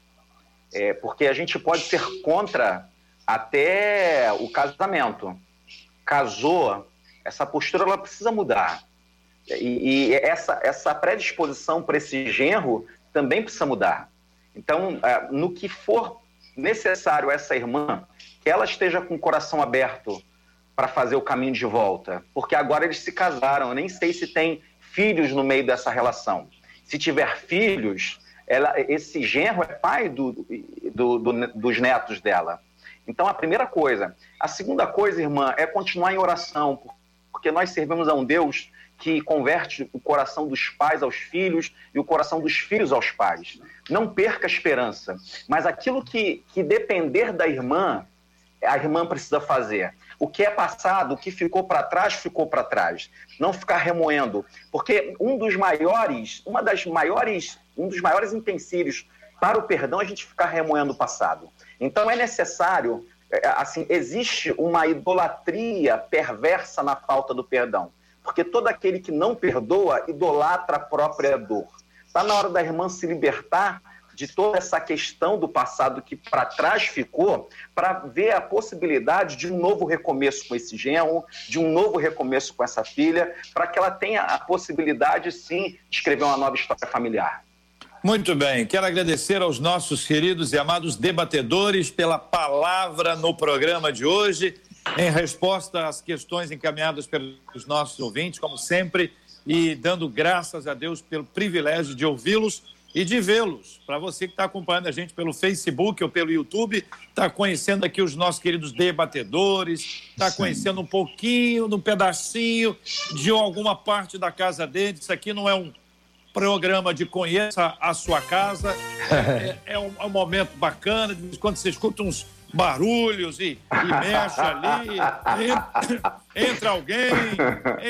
É, porque a gente pode ser contra até o casamento. Casou, essa postura ela precisa mudar. E, e essa, essa predisposição para esse genro também precisa mudar. Então, é, no que for necessário essa irmã, que ela esteja com o coração aberto para fazer o caminho de volta, porque agora eles se casaram, eu nem sei se tem filhos no meio dessa relação. Se tiver filhos, ela, esse genro é pai do, do, do, dos netos dela. Então, a primeira coisa. A segunda coisa, irmã, é continuar em oração, porque nós servimos a um Deus que converte o coração dos pais aos filhos e o coração dos filhos aos pais. Não perca a esperança, mas aquilo que, que depender da irmã, a irmã precisa fazer. O que é passado, o que ficou para trás, ficou para trás. Não ficar remoendo, porque um dos maiores, uma das maiores, um dos maiores intensivos para o perdão é a gente ficar remoendo o passado. Então é necessário assim, existe uma idolatria perversa na falta do perdão. Porque todo aquele que não perdoa idolatra a própria dor. Está na hora da irmã se libertar de toda essa questão do passado que para trás ficou, para ver a possibilidade de um novo recomeço com esse genro, de um novo recomeço com essa filha, para que ela tenha a possibilidade, sim, de escrever uma nova história familiar. Muito bem, quero agradecer aos nossos queridos e amados debatedores pela palavra no programa de hoje, em resposta às questões encaminhadas pelos nossos ouvintes, como sempre, e dando graças a Deus pelo privilégio de ouvi-los e de vê-los. Para você que está acompanhando a gente pelo Facebook ou pelo YouTube, está conhecendo aqui os nossos queridos debatedores, está conhecendo um pouquinho, um pedacinho de alguma parte da casa deles. Isso aqui não é um programa de Conheça a Sua Casa. É, é, um, é um, momento bacana, quando você escuta uns barulhos e, e mexe ali, entra, entra alguém.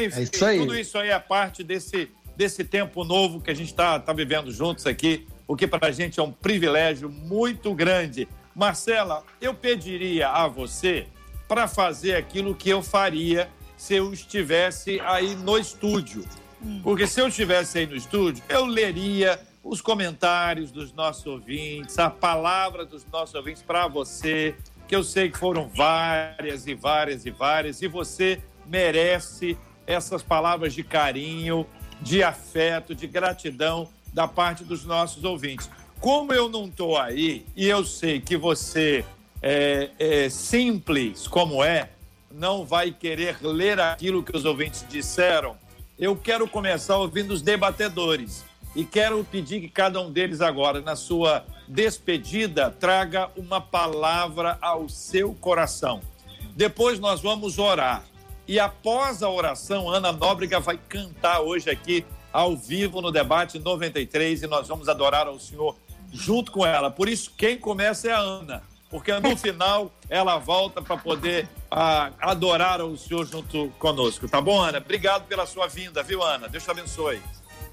Enfim, é isso tudo isso aí é parte desse, desse tempo novo que a gente está tá vivendo juntos aqui, o que para a gente é um privilégio muito grande. Marcela, eu pediria a você para fazer aquilo que eu faria se eu estivesse aí no estúdio. Porque se eu estivesse aí no estúdio, eu leria os comentários dos nossos ouvintes, a palavra dos nossos ouvintes para você, que eu sei que foram várias e várias e várias, e você merece essas palavras de carinho, de afeto, de gratidão da parte dos nossos ouvintes. Como eu não estou aí e eu sei que você é, é simples como é, não vai querer ler aquilo que os ouvintes disseram, eu quero começar ouvindo os debatedores e quero pedir que cada um deles agora, na sua despedida, traga uma palavra ao seu coração. Depois nós vamos orar. E após a oração, Ana Nóbrega vai cantar hoje aqui ao vivo no debate 93 e nós vamos adorar ao Senhor junto com ela. Por isso, quem começa é a Ana, porque no final ela volta para poder a, adorar o Senhor junto conosco. Tá bom, Ana? Obrigado pela sua vinda, viu, Ana? Deus te abençoe.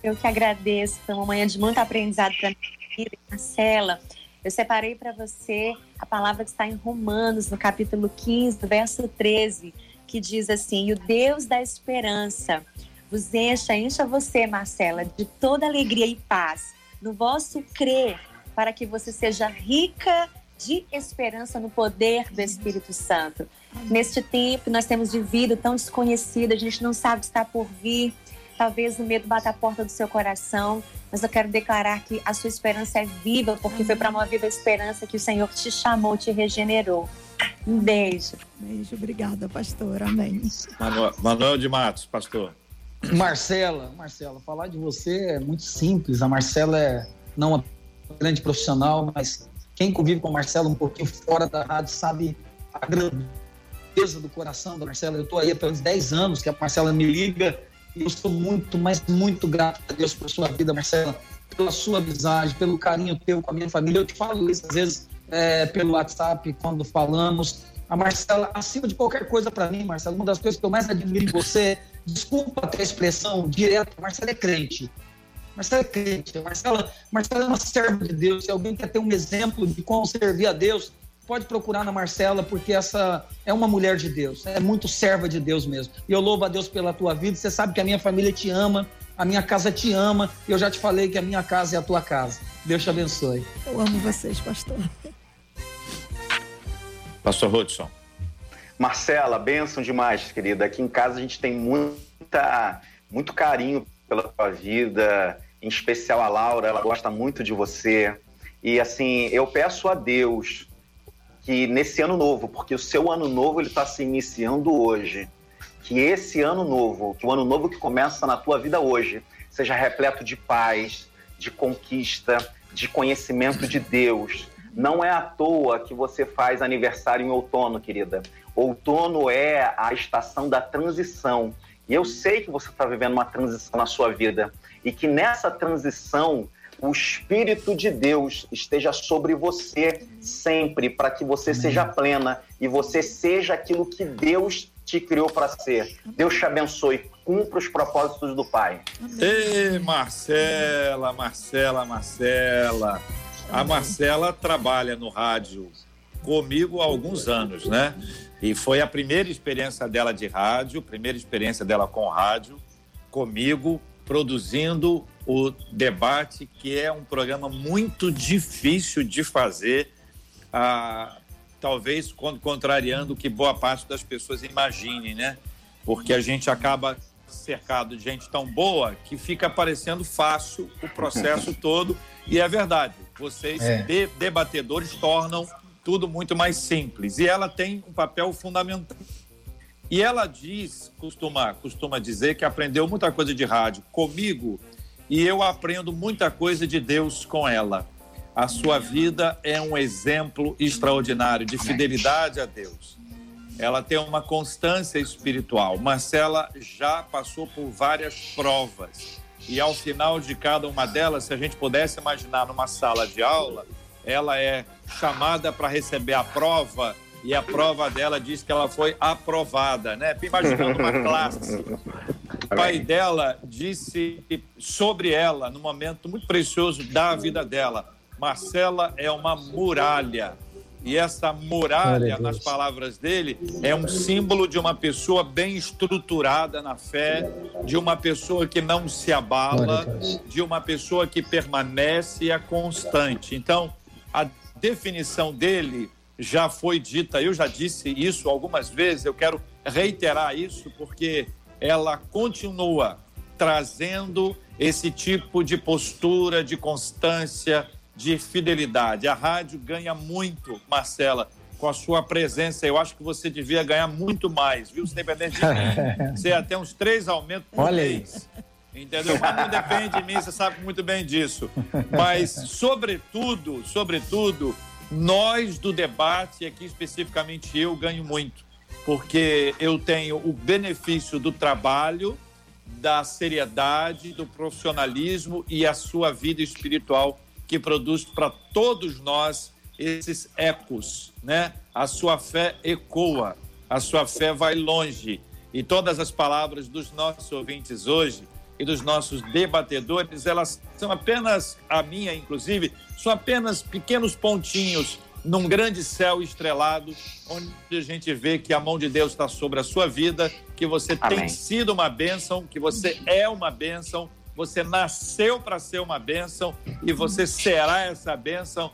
Eu que agradeço. Foi uma manhã de muito aprendizado para mim, Marcela. Eu separei para você a palavra que está em Romanos, no capítulo 15, verso 13, que diz assim: E o Deus da esperança vos encha, encha você, Marcela, de toda alegria e paz no vosso crer, para que você seja rica de esperança no poder do Espírito Santo. Neste tempo, nós temos vivido tão desconhecido, a gente não sabe o que está por vir. Talvez o medo bata a porta do seu coração, mas eu quero declarar que a sua esperança é viva, porque foi para uma viva esperança que o Senhor te chamou, te regenerou. Um beijo. Beijo, obrigada, pastor. Amém. Manuel, Manuel de Matos, pastor. Marcela, Marcela, falar de você é muito simples. A Marcela é não uma grande profissional, mas quem convive com a Marcela um pouquinho fora da rádio sabe a grandeza do coração da Marcela. Eu estou aí há pelo menos 10 anos que a Marcela me liga e eu sou muito, mas muito grato a Deus por sua vida, Marcela, pela sua amizade, pelo carinho teu com a minha família. Eu te falo isso às vezes é, pelo WhatsApp, quando falamos. A Marcela, acima de qualquer coisa para mim, Marcela, uma das coisas que eu mais admiro em você, desculpa a expressão direta, Marcela é crente. Marcela é crente. Marcela, Marcela é uma serva de Deus. Se alguém quer ter um exemplo de como servir a Deus, pode procurar na Marcela, porque essa é uma mulher de Deus. É muito serva de Deus mesmo. E eu louvo a Deus pela tua vida. Você sabe que a minha família te ama, a minha casa te ama. Eu já te falei que a minha casa é a tua casa. Deus te abençoe. Eu amo vocês, pastor. Pastor Hudson. Marcela, bênção demais, querida. Aqui em casa a gente tem muita, muito carinho pela tua vida em especial a Laura, ela gosta muito de você. E assim, eu peço a Deus que nesse ano novo, porque o seu ano novo ele está se iniciando hoje, que esse ano novo, que o ano novo que começa na tua vida hoje, seja repleto de paz, de conquista, de conhecimento de Deus. Não é à toa que você faz aniversário em outono, querida. Outono é a estação da transição. E eu sei que você está vivendo uma transição na sua vida e que nessa transição o Espírito de Deus esteja sobre você sempre, para que você Amém. seja plena e você seja aquilo que Deus te criou para ser. Deus te abençoe, cumpra os propósitos do Pai. Amém. Ei, Marcela, Marcela, Marcela. A Marcela trabalha no rádio comigo há alguns anos, né? E foi a primeira experiência dela de rádio, primeira experiência dela com rádio, comigo, produzindo o debate, que é um programa muito difícil de fazer, ah, talvez contrariando o que boa parte das pessoas imaginem, né? Porque a gente acaba cercado de gente tão boa que fica parecendo fácil o processo todo. E é verdade, vocês, é. De debatedores, tornam tudo muito mais simples. E ela tem um papel fundamental. E ela diz, costuma, costuma dizer que aprendeu muita coisa de rádio comigo e eu aprendo muita coisa de Deus com ela. A sua vida é um exemplo extraordinário de fidelidade a Deus. Ela tem uma constância espiritual. Marcela já passou por várias provas e ao final de cada uma delas, se a gente pudesse imaginar numa sala de aula, ela é chamada para receber a prova e a prova dela diz que ela foi aprovada, né? Imaginando uma classe. O pai dela disse sobre ela, num momento muito precioso da vida dela: Marcela é uma muralha. E essa muralha, nas palavras dele, é um símbolo de uma pessoa bem estruturada na fé, de uma pessoa que não se abala, de uma pessoa que permanece e é constante. Então, a definição dele já foi dita, eu já disse isso algumas vezes, eu quero reiterar isso porque ela continua trazendo esse tipo de postura, de constância, de fidelidade. A rádio ganha muito, Marcela, com a sua presença. Eu acho que você devia ganhar muito mais, viu? Independente de mim. Você até uns três aumentos por Olha mês. Aí. Entendeu? Mas não depende de mim, você sabe muito bem disso. Mas, sobretudo, sobretudo, nós do debate, aqui especificamente eu, ganho muito, porque eu tenho o benefício do trabalho, da seriedade, do profissionalismo e a sua vida espiritual que produz para todos nós esses ecos, né? A sua fé ecoa, a sua fé vai longe. E todas as palavras dos nossos ouvintes hoje e dos nossos debatedores, elas são apenas, a minha inclusive, são apenas pequenos pontinhos num grande céu estrelado, onde a gente vê que a mão de Deus está sobre a sua vida, que você Amém. tem sido uma bênção, que você é uma bênção, você nasceu para ser uma bênção e você será essa bênção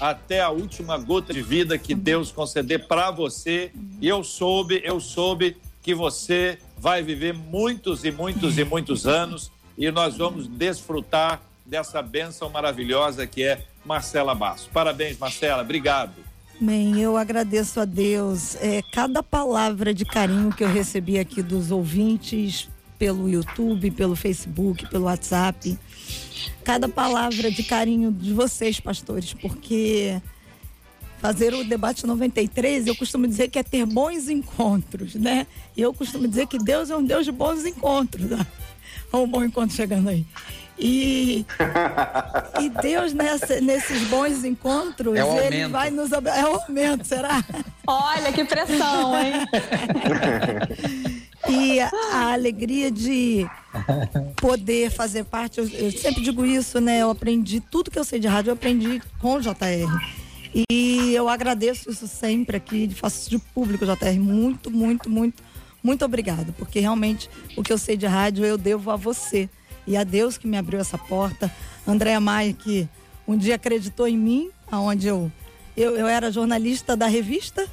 até a última gota de vida que Deus conceder para você. E eu soube, eu soube que você vai viver muitos e muitos e muitos anos e nós vamos desfrutar dessa bênção maravilhosa que é Marcela Basso. Parabéns, Marcela. Obrigado. Bem, eu agradeço a Deus. É, cada palavra de carinho que eu recebi aqui dos ouvintes pelo YouTube, pelo Facebook, pelo WhatsApp. Cada palavra de carinho de vocês, pastores, porque fazer o debate 93, eu costumo dizer que é ter bons encontros, né? E eu costumo dizer que Deus é um Deus de bons encontros. Né? Um bom encontro chegando aí. E, e Deus nessa, nesses bons encontros, é ele vai nos É o aumento, será? Olha que pressão, hein? e a, a, alegria de poder fazer parte, eu, eu, sempre digo isso, né? Eu aprendi tudo que eu sei de rádio, eu aprendi com o JR. E eu agradeço isso sempre aqui, faço isso de público, JR. Muito, muito, muito, muito obrigado, porque realmente o que eu sei de rádio eu devo a você e a Deus que me abriu essa porta. Andréa Maia, que um dia acreditou em mim, aonde eu, eu, eu era jornalista da revista,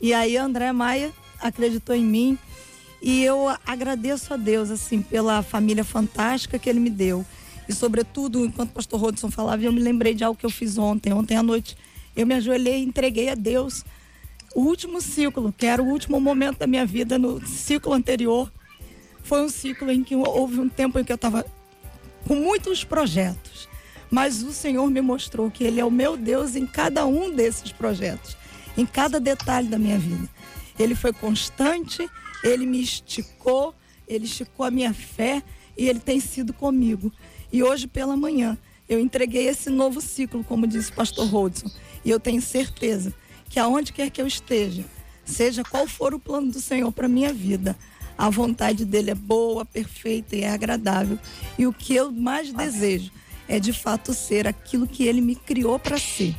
e aí a Andréa Maia acreditou em mim. E eu agradeço a Deus, assim, pela família fantástica que ele me deu. E, sobretudo, enquanto o pastor Rodson falava, eu me lembrei de algo que eu fiz ontem. Ontem à noite, eu me ajoelhei e entreguei a Deus o último ciclo, que era o último momento da minha vida no ciclo anterior foi um ciclo em que houve um tempo em que eu estava com muitos projetos, mas o Senhor me mostrou que Ele é o meu Deus em cada um desses projetos, em cada detalhe da minha vida. Ele foi constante, Ele me esticou, Ele esticou a minha fé e Ele tem sido comigo. E hoje pela manhã eu entreguei esse novo ciclo, como disse o pastor Rodson, e eu tenho certeza que aonde quer que eu esteja, seja qual for o plano do Senhor para minha vida, a vontade dele é boa, perfeita e é agradável. E o que eu mais Amém. desejo é de fato ser aquilo que ele me criou para ser,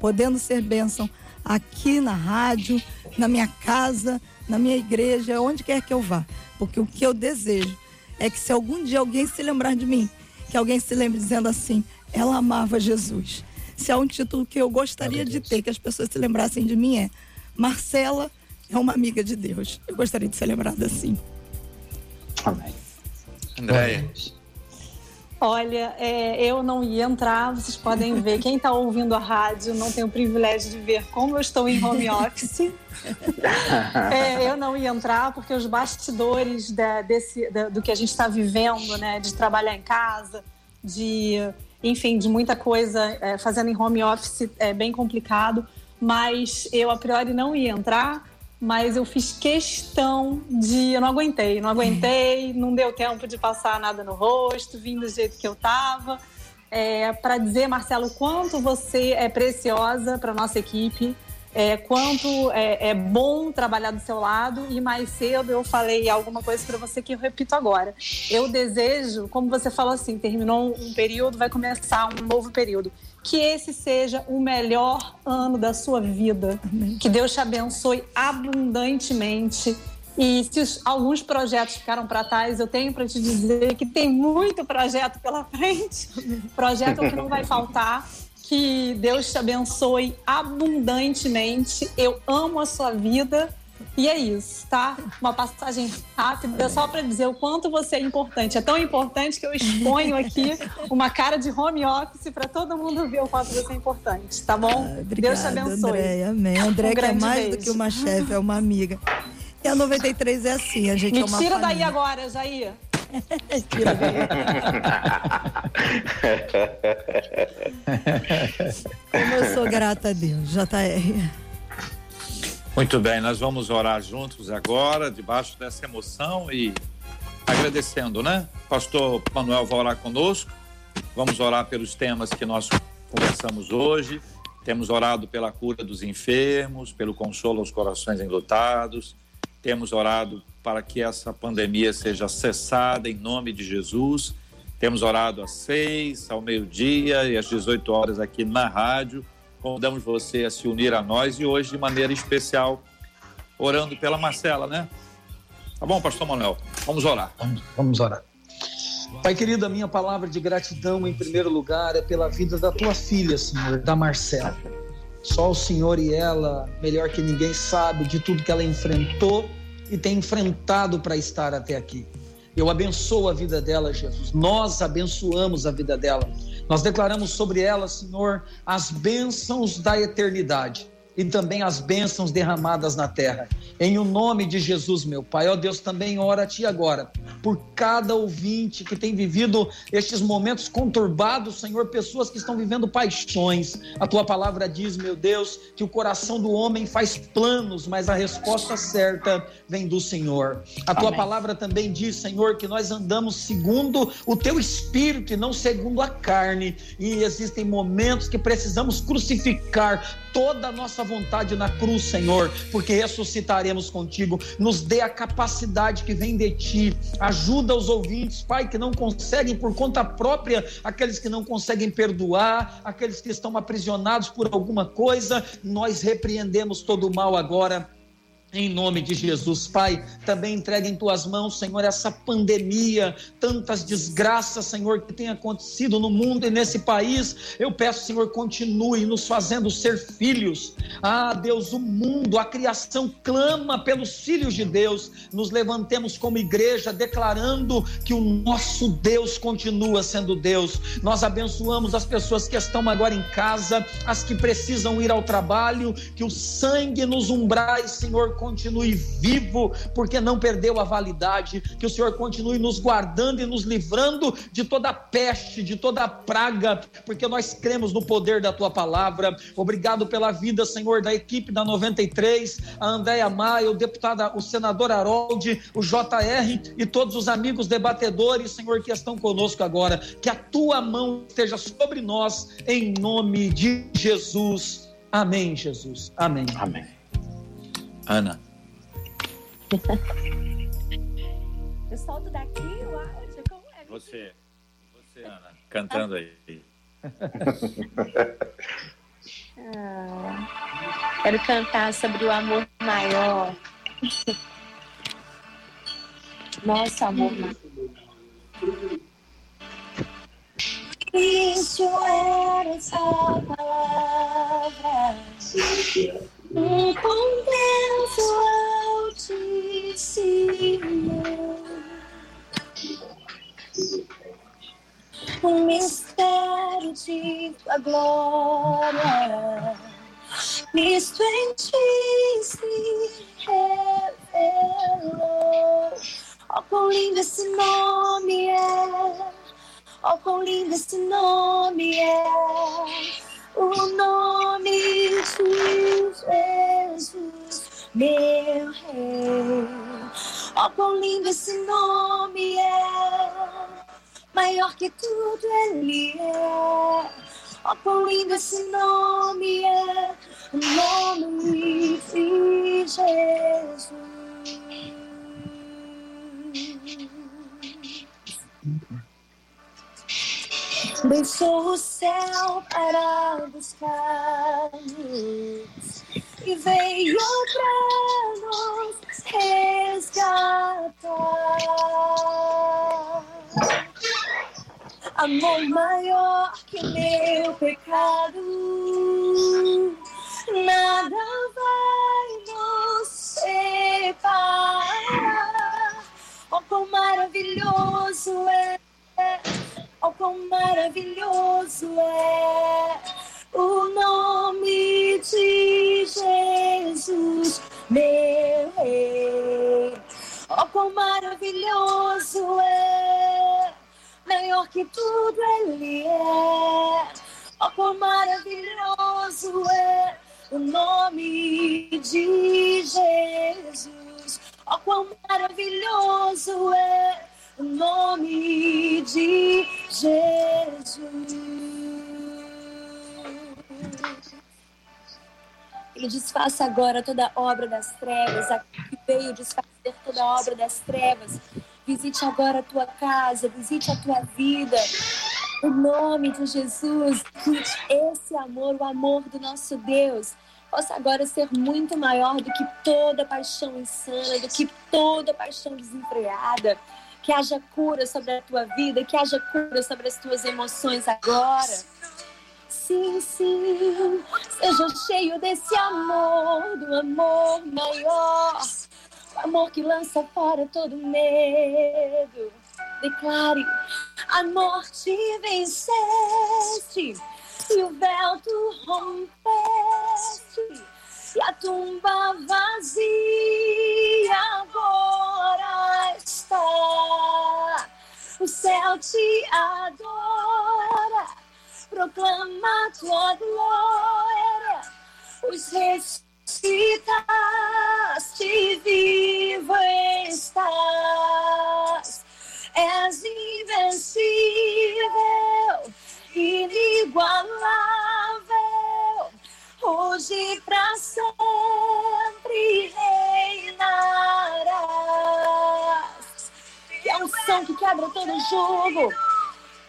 podendo ser bênção aqui na rádio, na minha casa, na minha igreja, onde quer que eu vá. Porque o que eu desejo é que se algum dia alguém se lembrar de mim, que alguém se lembre dizendo assim, ela amava Jesus. Se há um título que eu gostaria de ter, que as pessoas se lembrassem de mim, é Marcela é uma amiga de Deus. Eu gostaria de ser lembrada assim. Amém. Andréia. Olha, é, eu não ia entrar, vocês podem ver. Quem está ouvindo a rádio não tem o privilégio de ver como eu estou em home office. É, eu não ia entrar porque os bastidores da, desse, da, do que a gente está vivendo, né, de trabalhar em casa, de, enfim, de muita coisa é, fazendo em home office é bem complicado. Mas eu a priori não ia entrar mas eu fiz questão de. Eu não aguentei, não aguentei, não deu tempo de passar nada no rosto, vim do jeito que eu tava. É, para dizer, Marcelo, quanto você é preciosa para nossa equipe, é, quanto é, é, bom trabalhar do seu lado. E mais cedo eu falei alguma coisa para você que eu repito agora. Eu desejo, como você falou assim, terminou um período, vai começar um novo período que esse seja o melhor ano da sua vida. Que Deus te abençoe abundantemente. E se os, alguns projetos ficaram para trás, eu tenho para te dizer que tem muito projeto pela frente. Projeto que não vai faltar. Que Deus te abençoe abundantemente. Eu amo a sua vida e é isso, tá? Uma passagem rápida só para dizer o quanto você é importante. É tão importante que eu exponho aqui uma cara de home office para todo mundo ver o quanto você é importante, tá bom? Ah, obrigada, Deus te abençoe. André, amém. André um que é mais beijo. do que uma chefe, é uma amiga. E a 93 é assim, a gente Me é uma tira família. daí agora, Jair. Como eu sou grata a Deus, JR. Muito bem, nós vamos orar juntos agora, debaixo dessa emoção e agradecendo, né? Pastor Manuel vai orar conosco. Vamos orar pelos temas que nós conversamos hoje. Temos orado pela cura dos enfermos, pelo consolo aos corações enlutados. Temos orado para que essa pandemia seja cessada em nome de Jesus. Temos orado às seis, ao meio-dia e às 18 horas aqui na rádio Convidamos você a se unir a nós e hoje, de maneira especial, orando pela Marcela, né? Tá bom, Pastor Manuel? Vamos orar. Vamos, vamos orar. Pai querido, a minha palavra de gratidão, em primeiro lugar, é pela vida da tua filha, Senhor, da Marcela. Só o Senhor e ela, melhor que ninguém, sabe de tudo que ela enfrentou e tem enfrentado para estar até aqui. Eu abençoo a vida dela, Jesus. Nós abençoamos a vida dela. Nós declaramos sobre ela, Senhor, as bênçãos da eternidade e também as bênçãos derramadas na terra. Em o nome de Jesus, meu Pai, ó Deus, também ora a Ti agora, por cada ouvinte que tem vivido estes momentos conturbados, Senhor, pessoas que estão vivendo paixões. A Tua palavra diz, meu Deus, que o coração do homem faz planos, mas a resposta certa vem do Senhor. A Tua Amém. palavra também diz, Senhor, que nós andamos segundo o Teu Espírito e não segundo a carne. E existem momentos que precisamos crucificar toda a nossa vontade na cruz, Senhor, porque ressuscitaremos contigo. Nos dê a capacidade que vem de ti. Ajuda os ouvintes, Pai, que não conseguem por conta própria, aqueles que não conseguem perdoar, aqueles que estão aprisionados por alguma coisa. Nós repreendemos todo o mal agora em nome de Jesus, Pai, também entregue em tuas mãos, Senhor, essa pandemia, tantas desgraças, Senhor, que tem acontecido no mundo e nesse país. Eu peço, Senhor, continue nos fazendo ser filhos. Ah, Deus, o mundo, a criação clama pelos filhos de Deus. Nos levantemos como igreja, declarando que o nosso Deus continua sendo Deus. Nós abençoamos as pessoas que estão agora em casa, as que precisam ir ao trabalho, que o sangue nos umbrais, Senhor, continue vivo, porque não perdeu a validade, que o Senhor continue nos guardando e nos livrando de toda peste, de toda praga, porque nós cremos no poder da tua palavra. Obrigado pela vida, Senhor, da equipe da 93, a Andréia Maia, o deputado, o senador Harold, o JR e todos os amigos debatedores, Senhor, que estão conosco agora. Que a tua mão esteja sobre nós, em nome de Jesus. Amém, Jesus. Amém. Amém. Ana. Eu solto daqui o áudio? Como é? Você. Você, Ana. Cantando aí. ah, quero cantar sobre o amor maior. Nosso amor maior. Isso era essa palavra um condenso altíssimo, um mistério de tua glória, Cristo em ti é! O nome de Jesus, meu rei. Oh, quão lindo esse nome é, maior que tudo ele é. Oh, quão lindo esse nome é, o nome de Jesus. Deixou o céu para buscar-nos e veio para nos resgatar. Amor maior que meu pecado, nada vai nos separar. Maravilhoso é o nome de Jesus, meu rei. Oh, quão maravilhoso é, maior que tudo ele é. Oh, quão maravilhoso é o nome de Jesus. Oh, quão maravilhoso é o nome de Jesus. Ele desfaça agora toda obra das trevas, que veio desfazer toda obra das trevas. Visite agora a tua casa, visite a tua vida. Em nome de Jesus, esse amor, o amor do nosso Deus, possa agora ser muito maior do que toda paixão insana, do que toda paixão desenfreada. Que haja cura sobre a tua vida, que haja cura sobre as tuas emoções agora sim, sim. Seja cheio desse amor, do amor maior, o amor que lança fora todo medo. Declare: a morte venceste e o véu tu rompeste e a tumba vazia agora está. O céu te adora proclama tua glória, os ressuscitaste, vivo estás, és invencível, inigualável, hoje para sempre reinarás. Que é um som que quebra todo jogo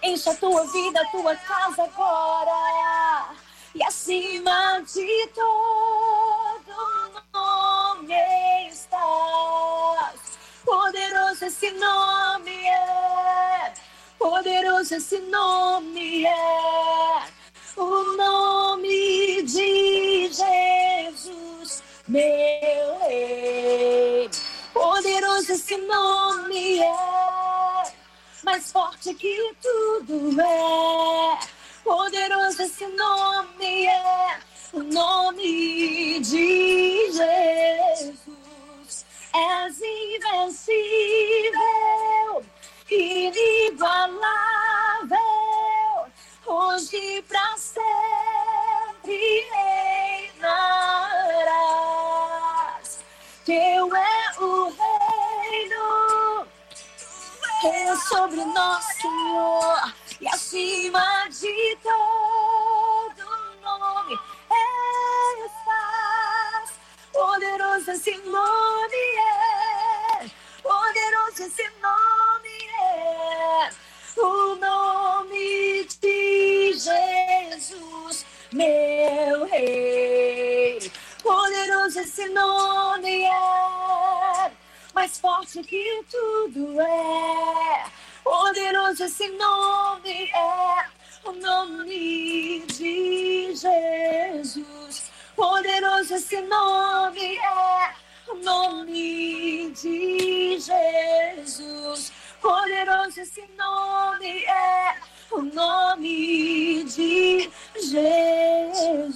Enche a tua vida, a tua casa agora. E acima de todo nome estás. Poderoso esse nome é. Poderoso esse nome é. Esse nome é mais forte que tudo é. Poderoso esse nome é, o nome de Jesus. És invencível, inigualável, hoje para sempre reinarás. Teu é o reino é sobre nós, Senhor, e acima de todo nome estás. Poderoso esse nome é, poderoso esse nome é, o nome de Jesus, meu Rei. Poderoso esse nome é mais forte que tudo é. Poderoso esse nome é, o nome de Jesus. Poderoso esse nome é, o nome de Jesus. Poderoso esse nome é, o nome de Jesus.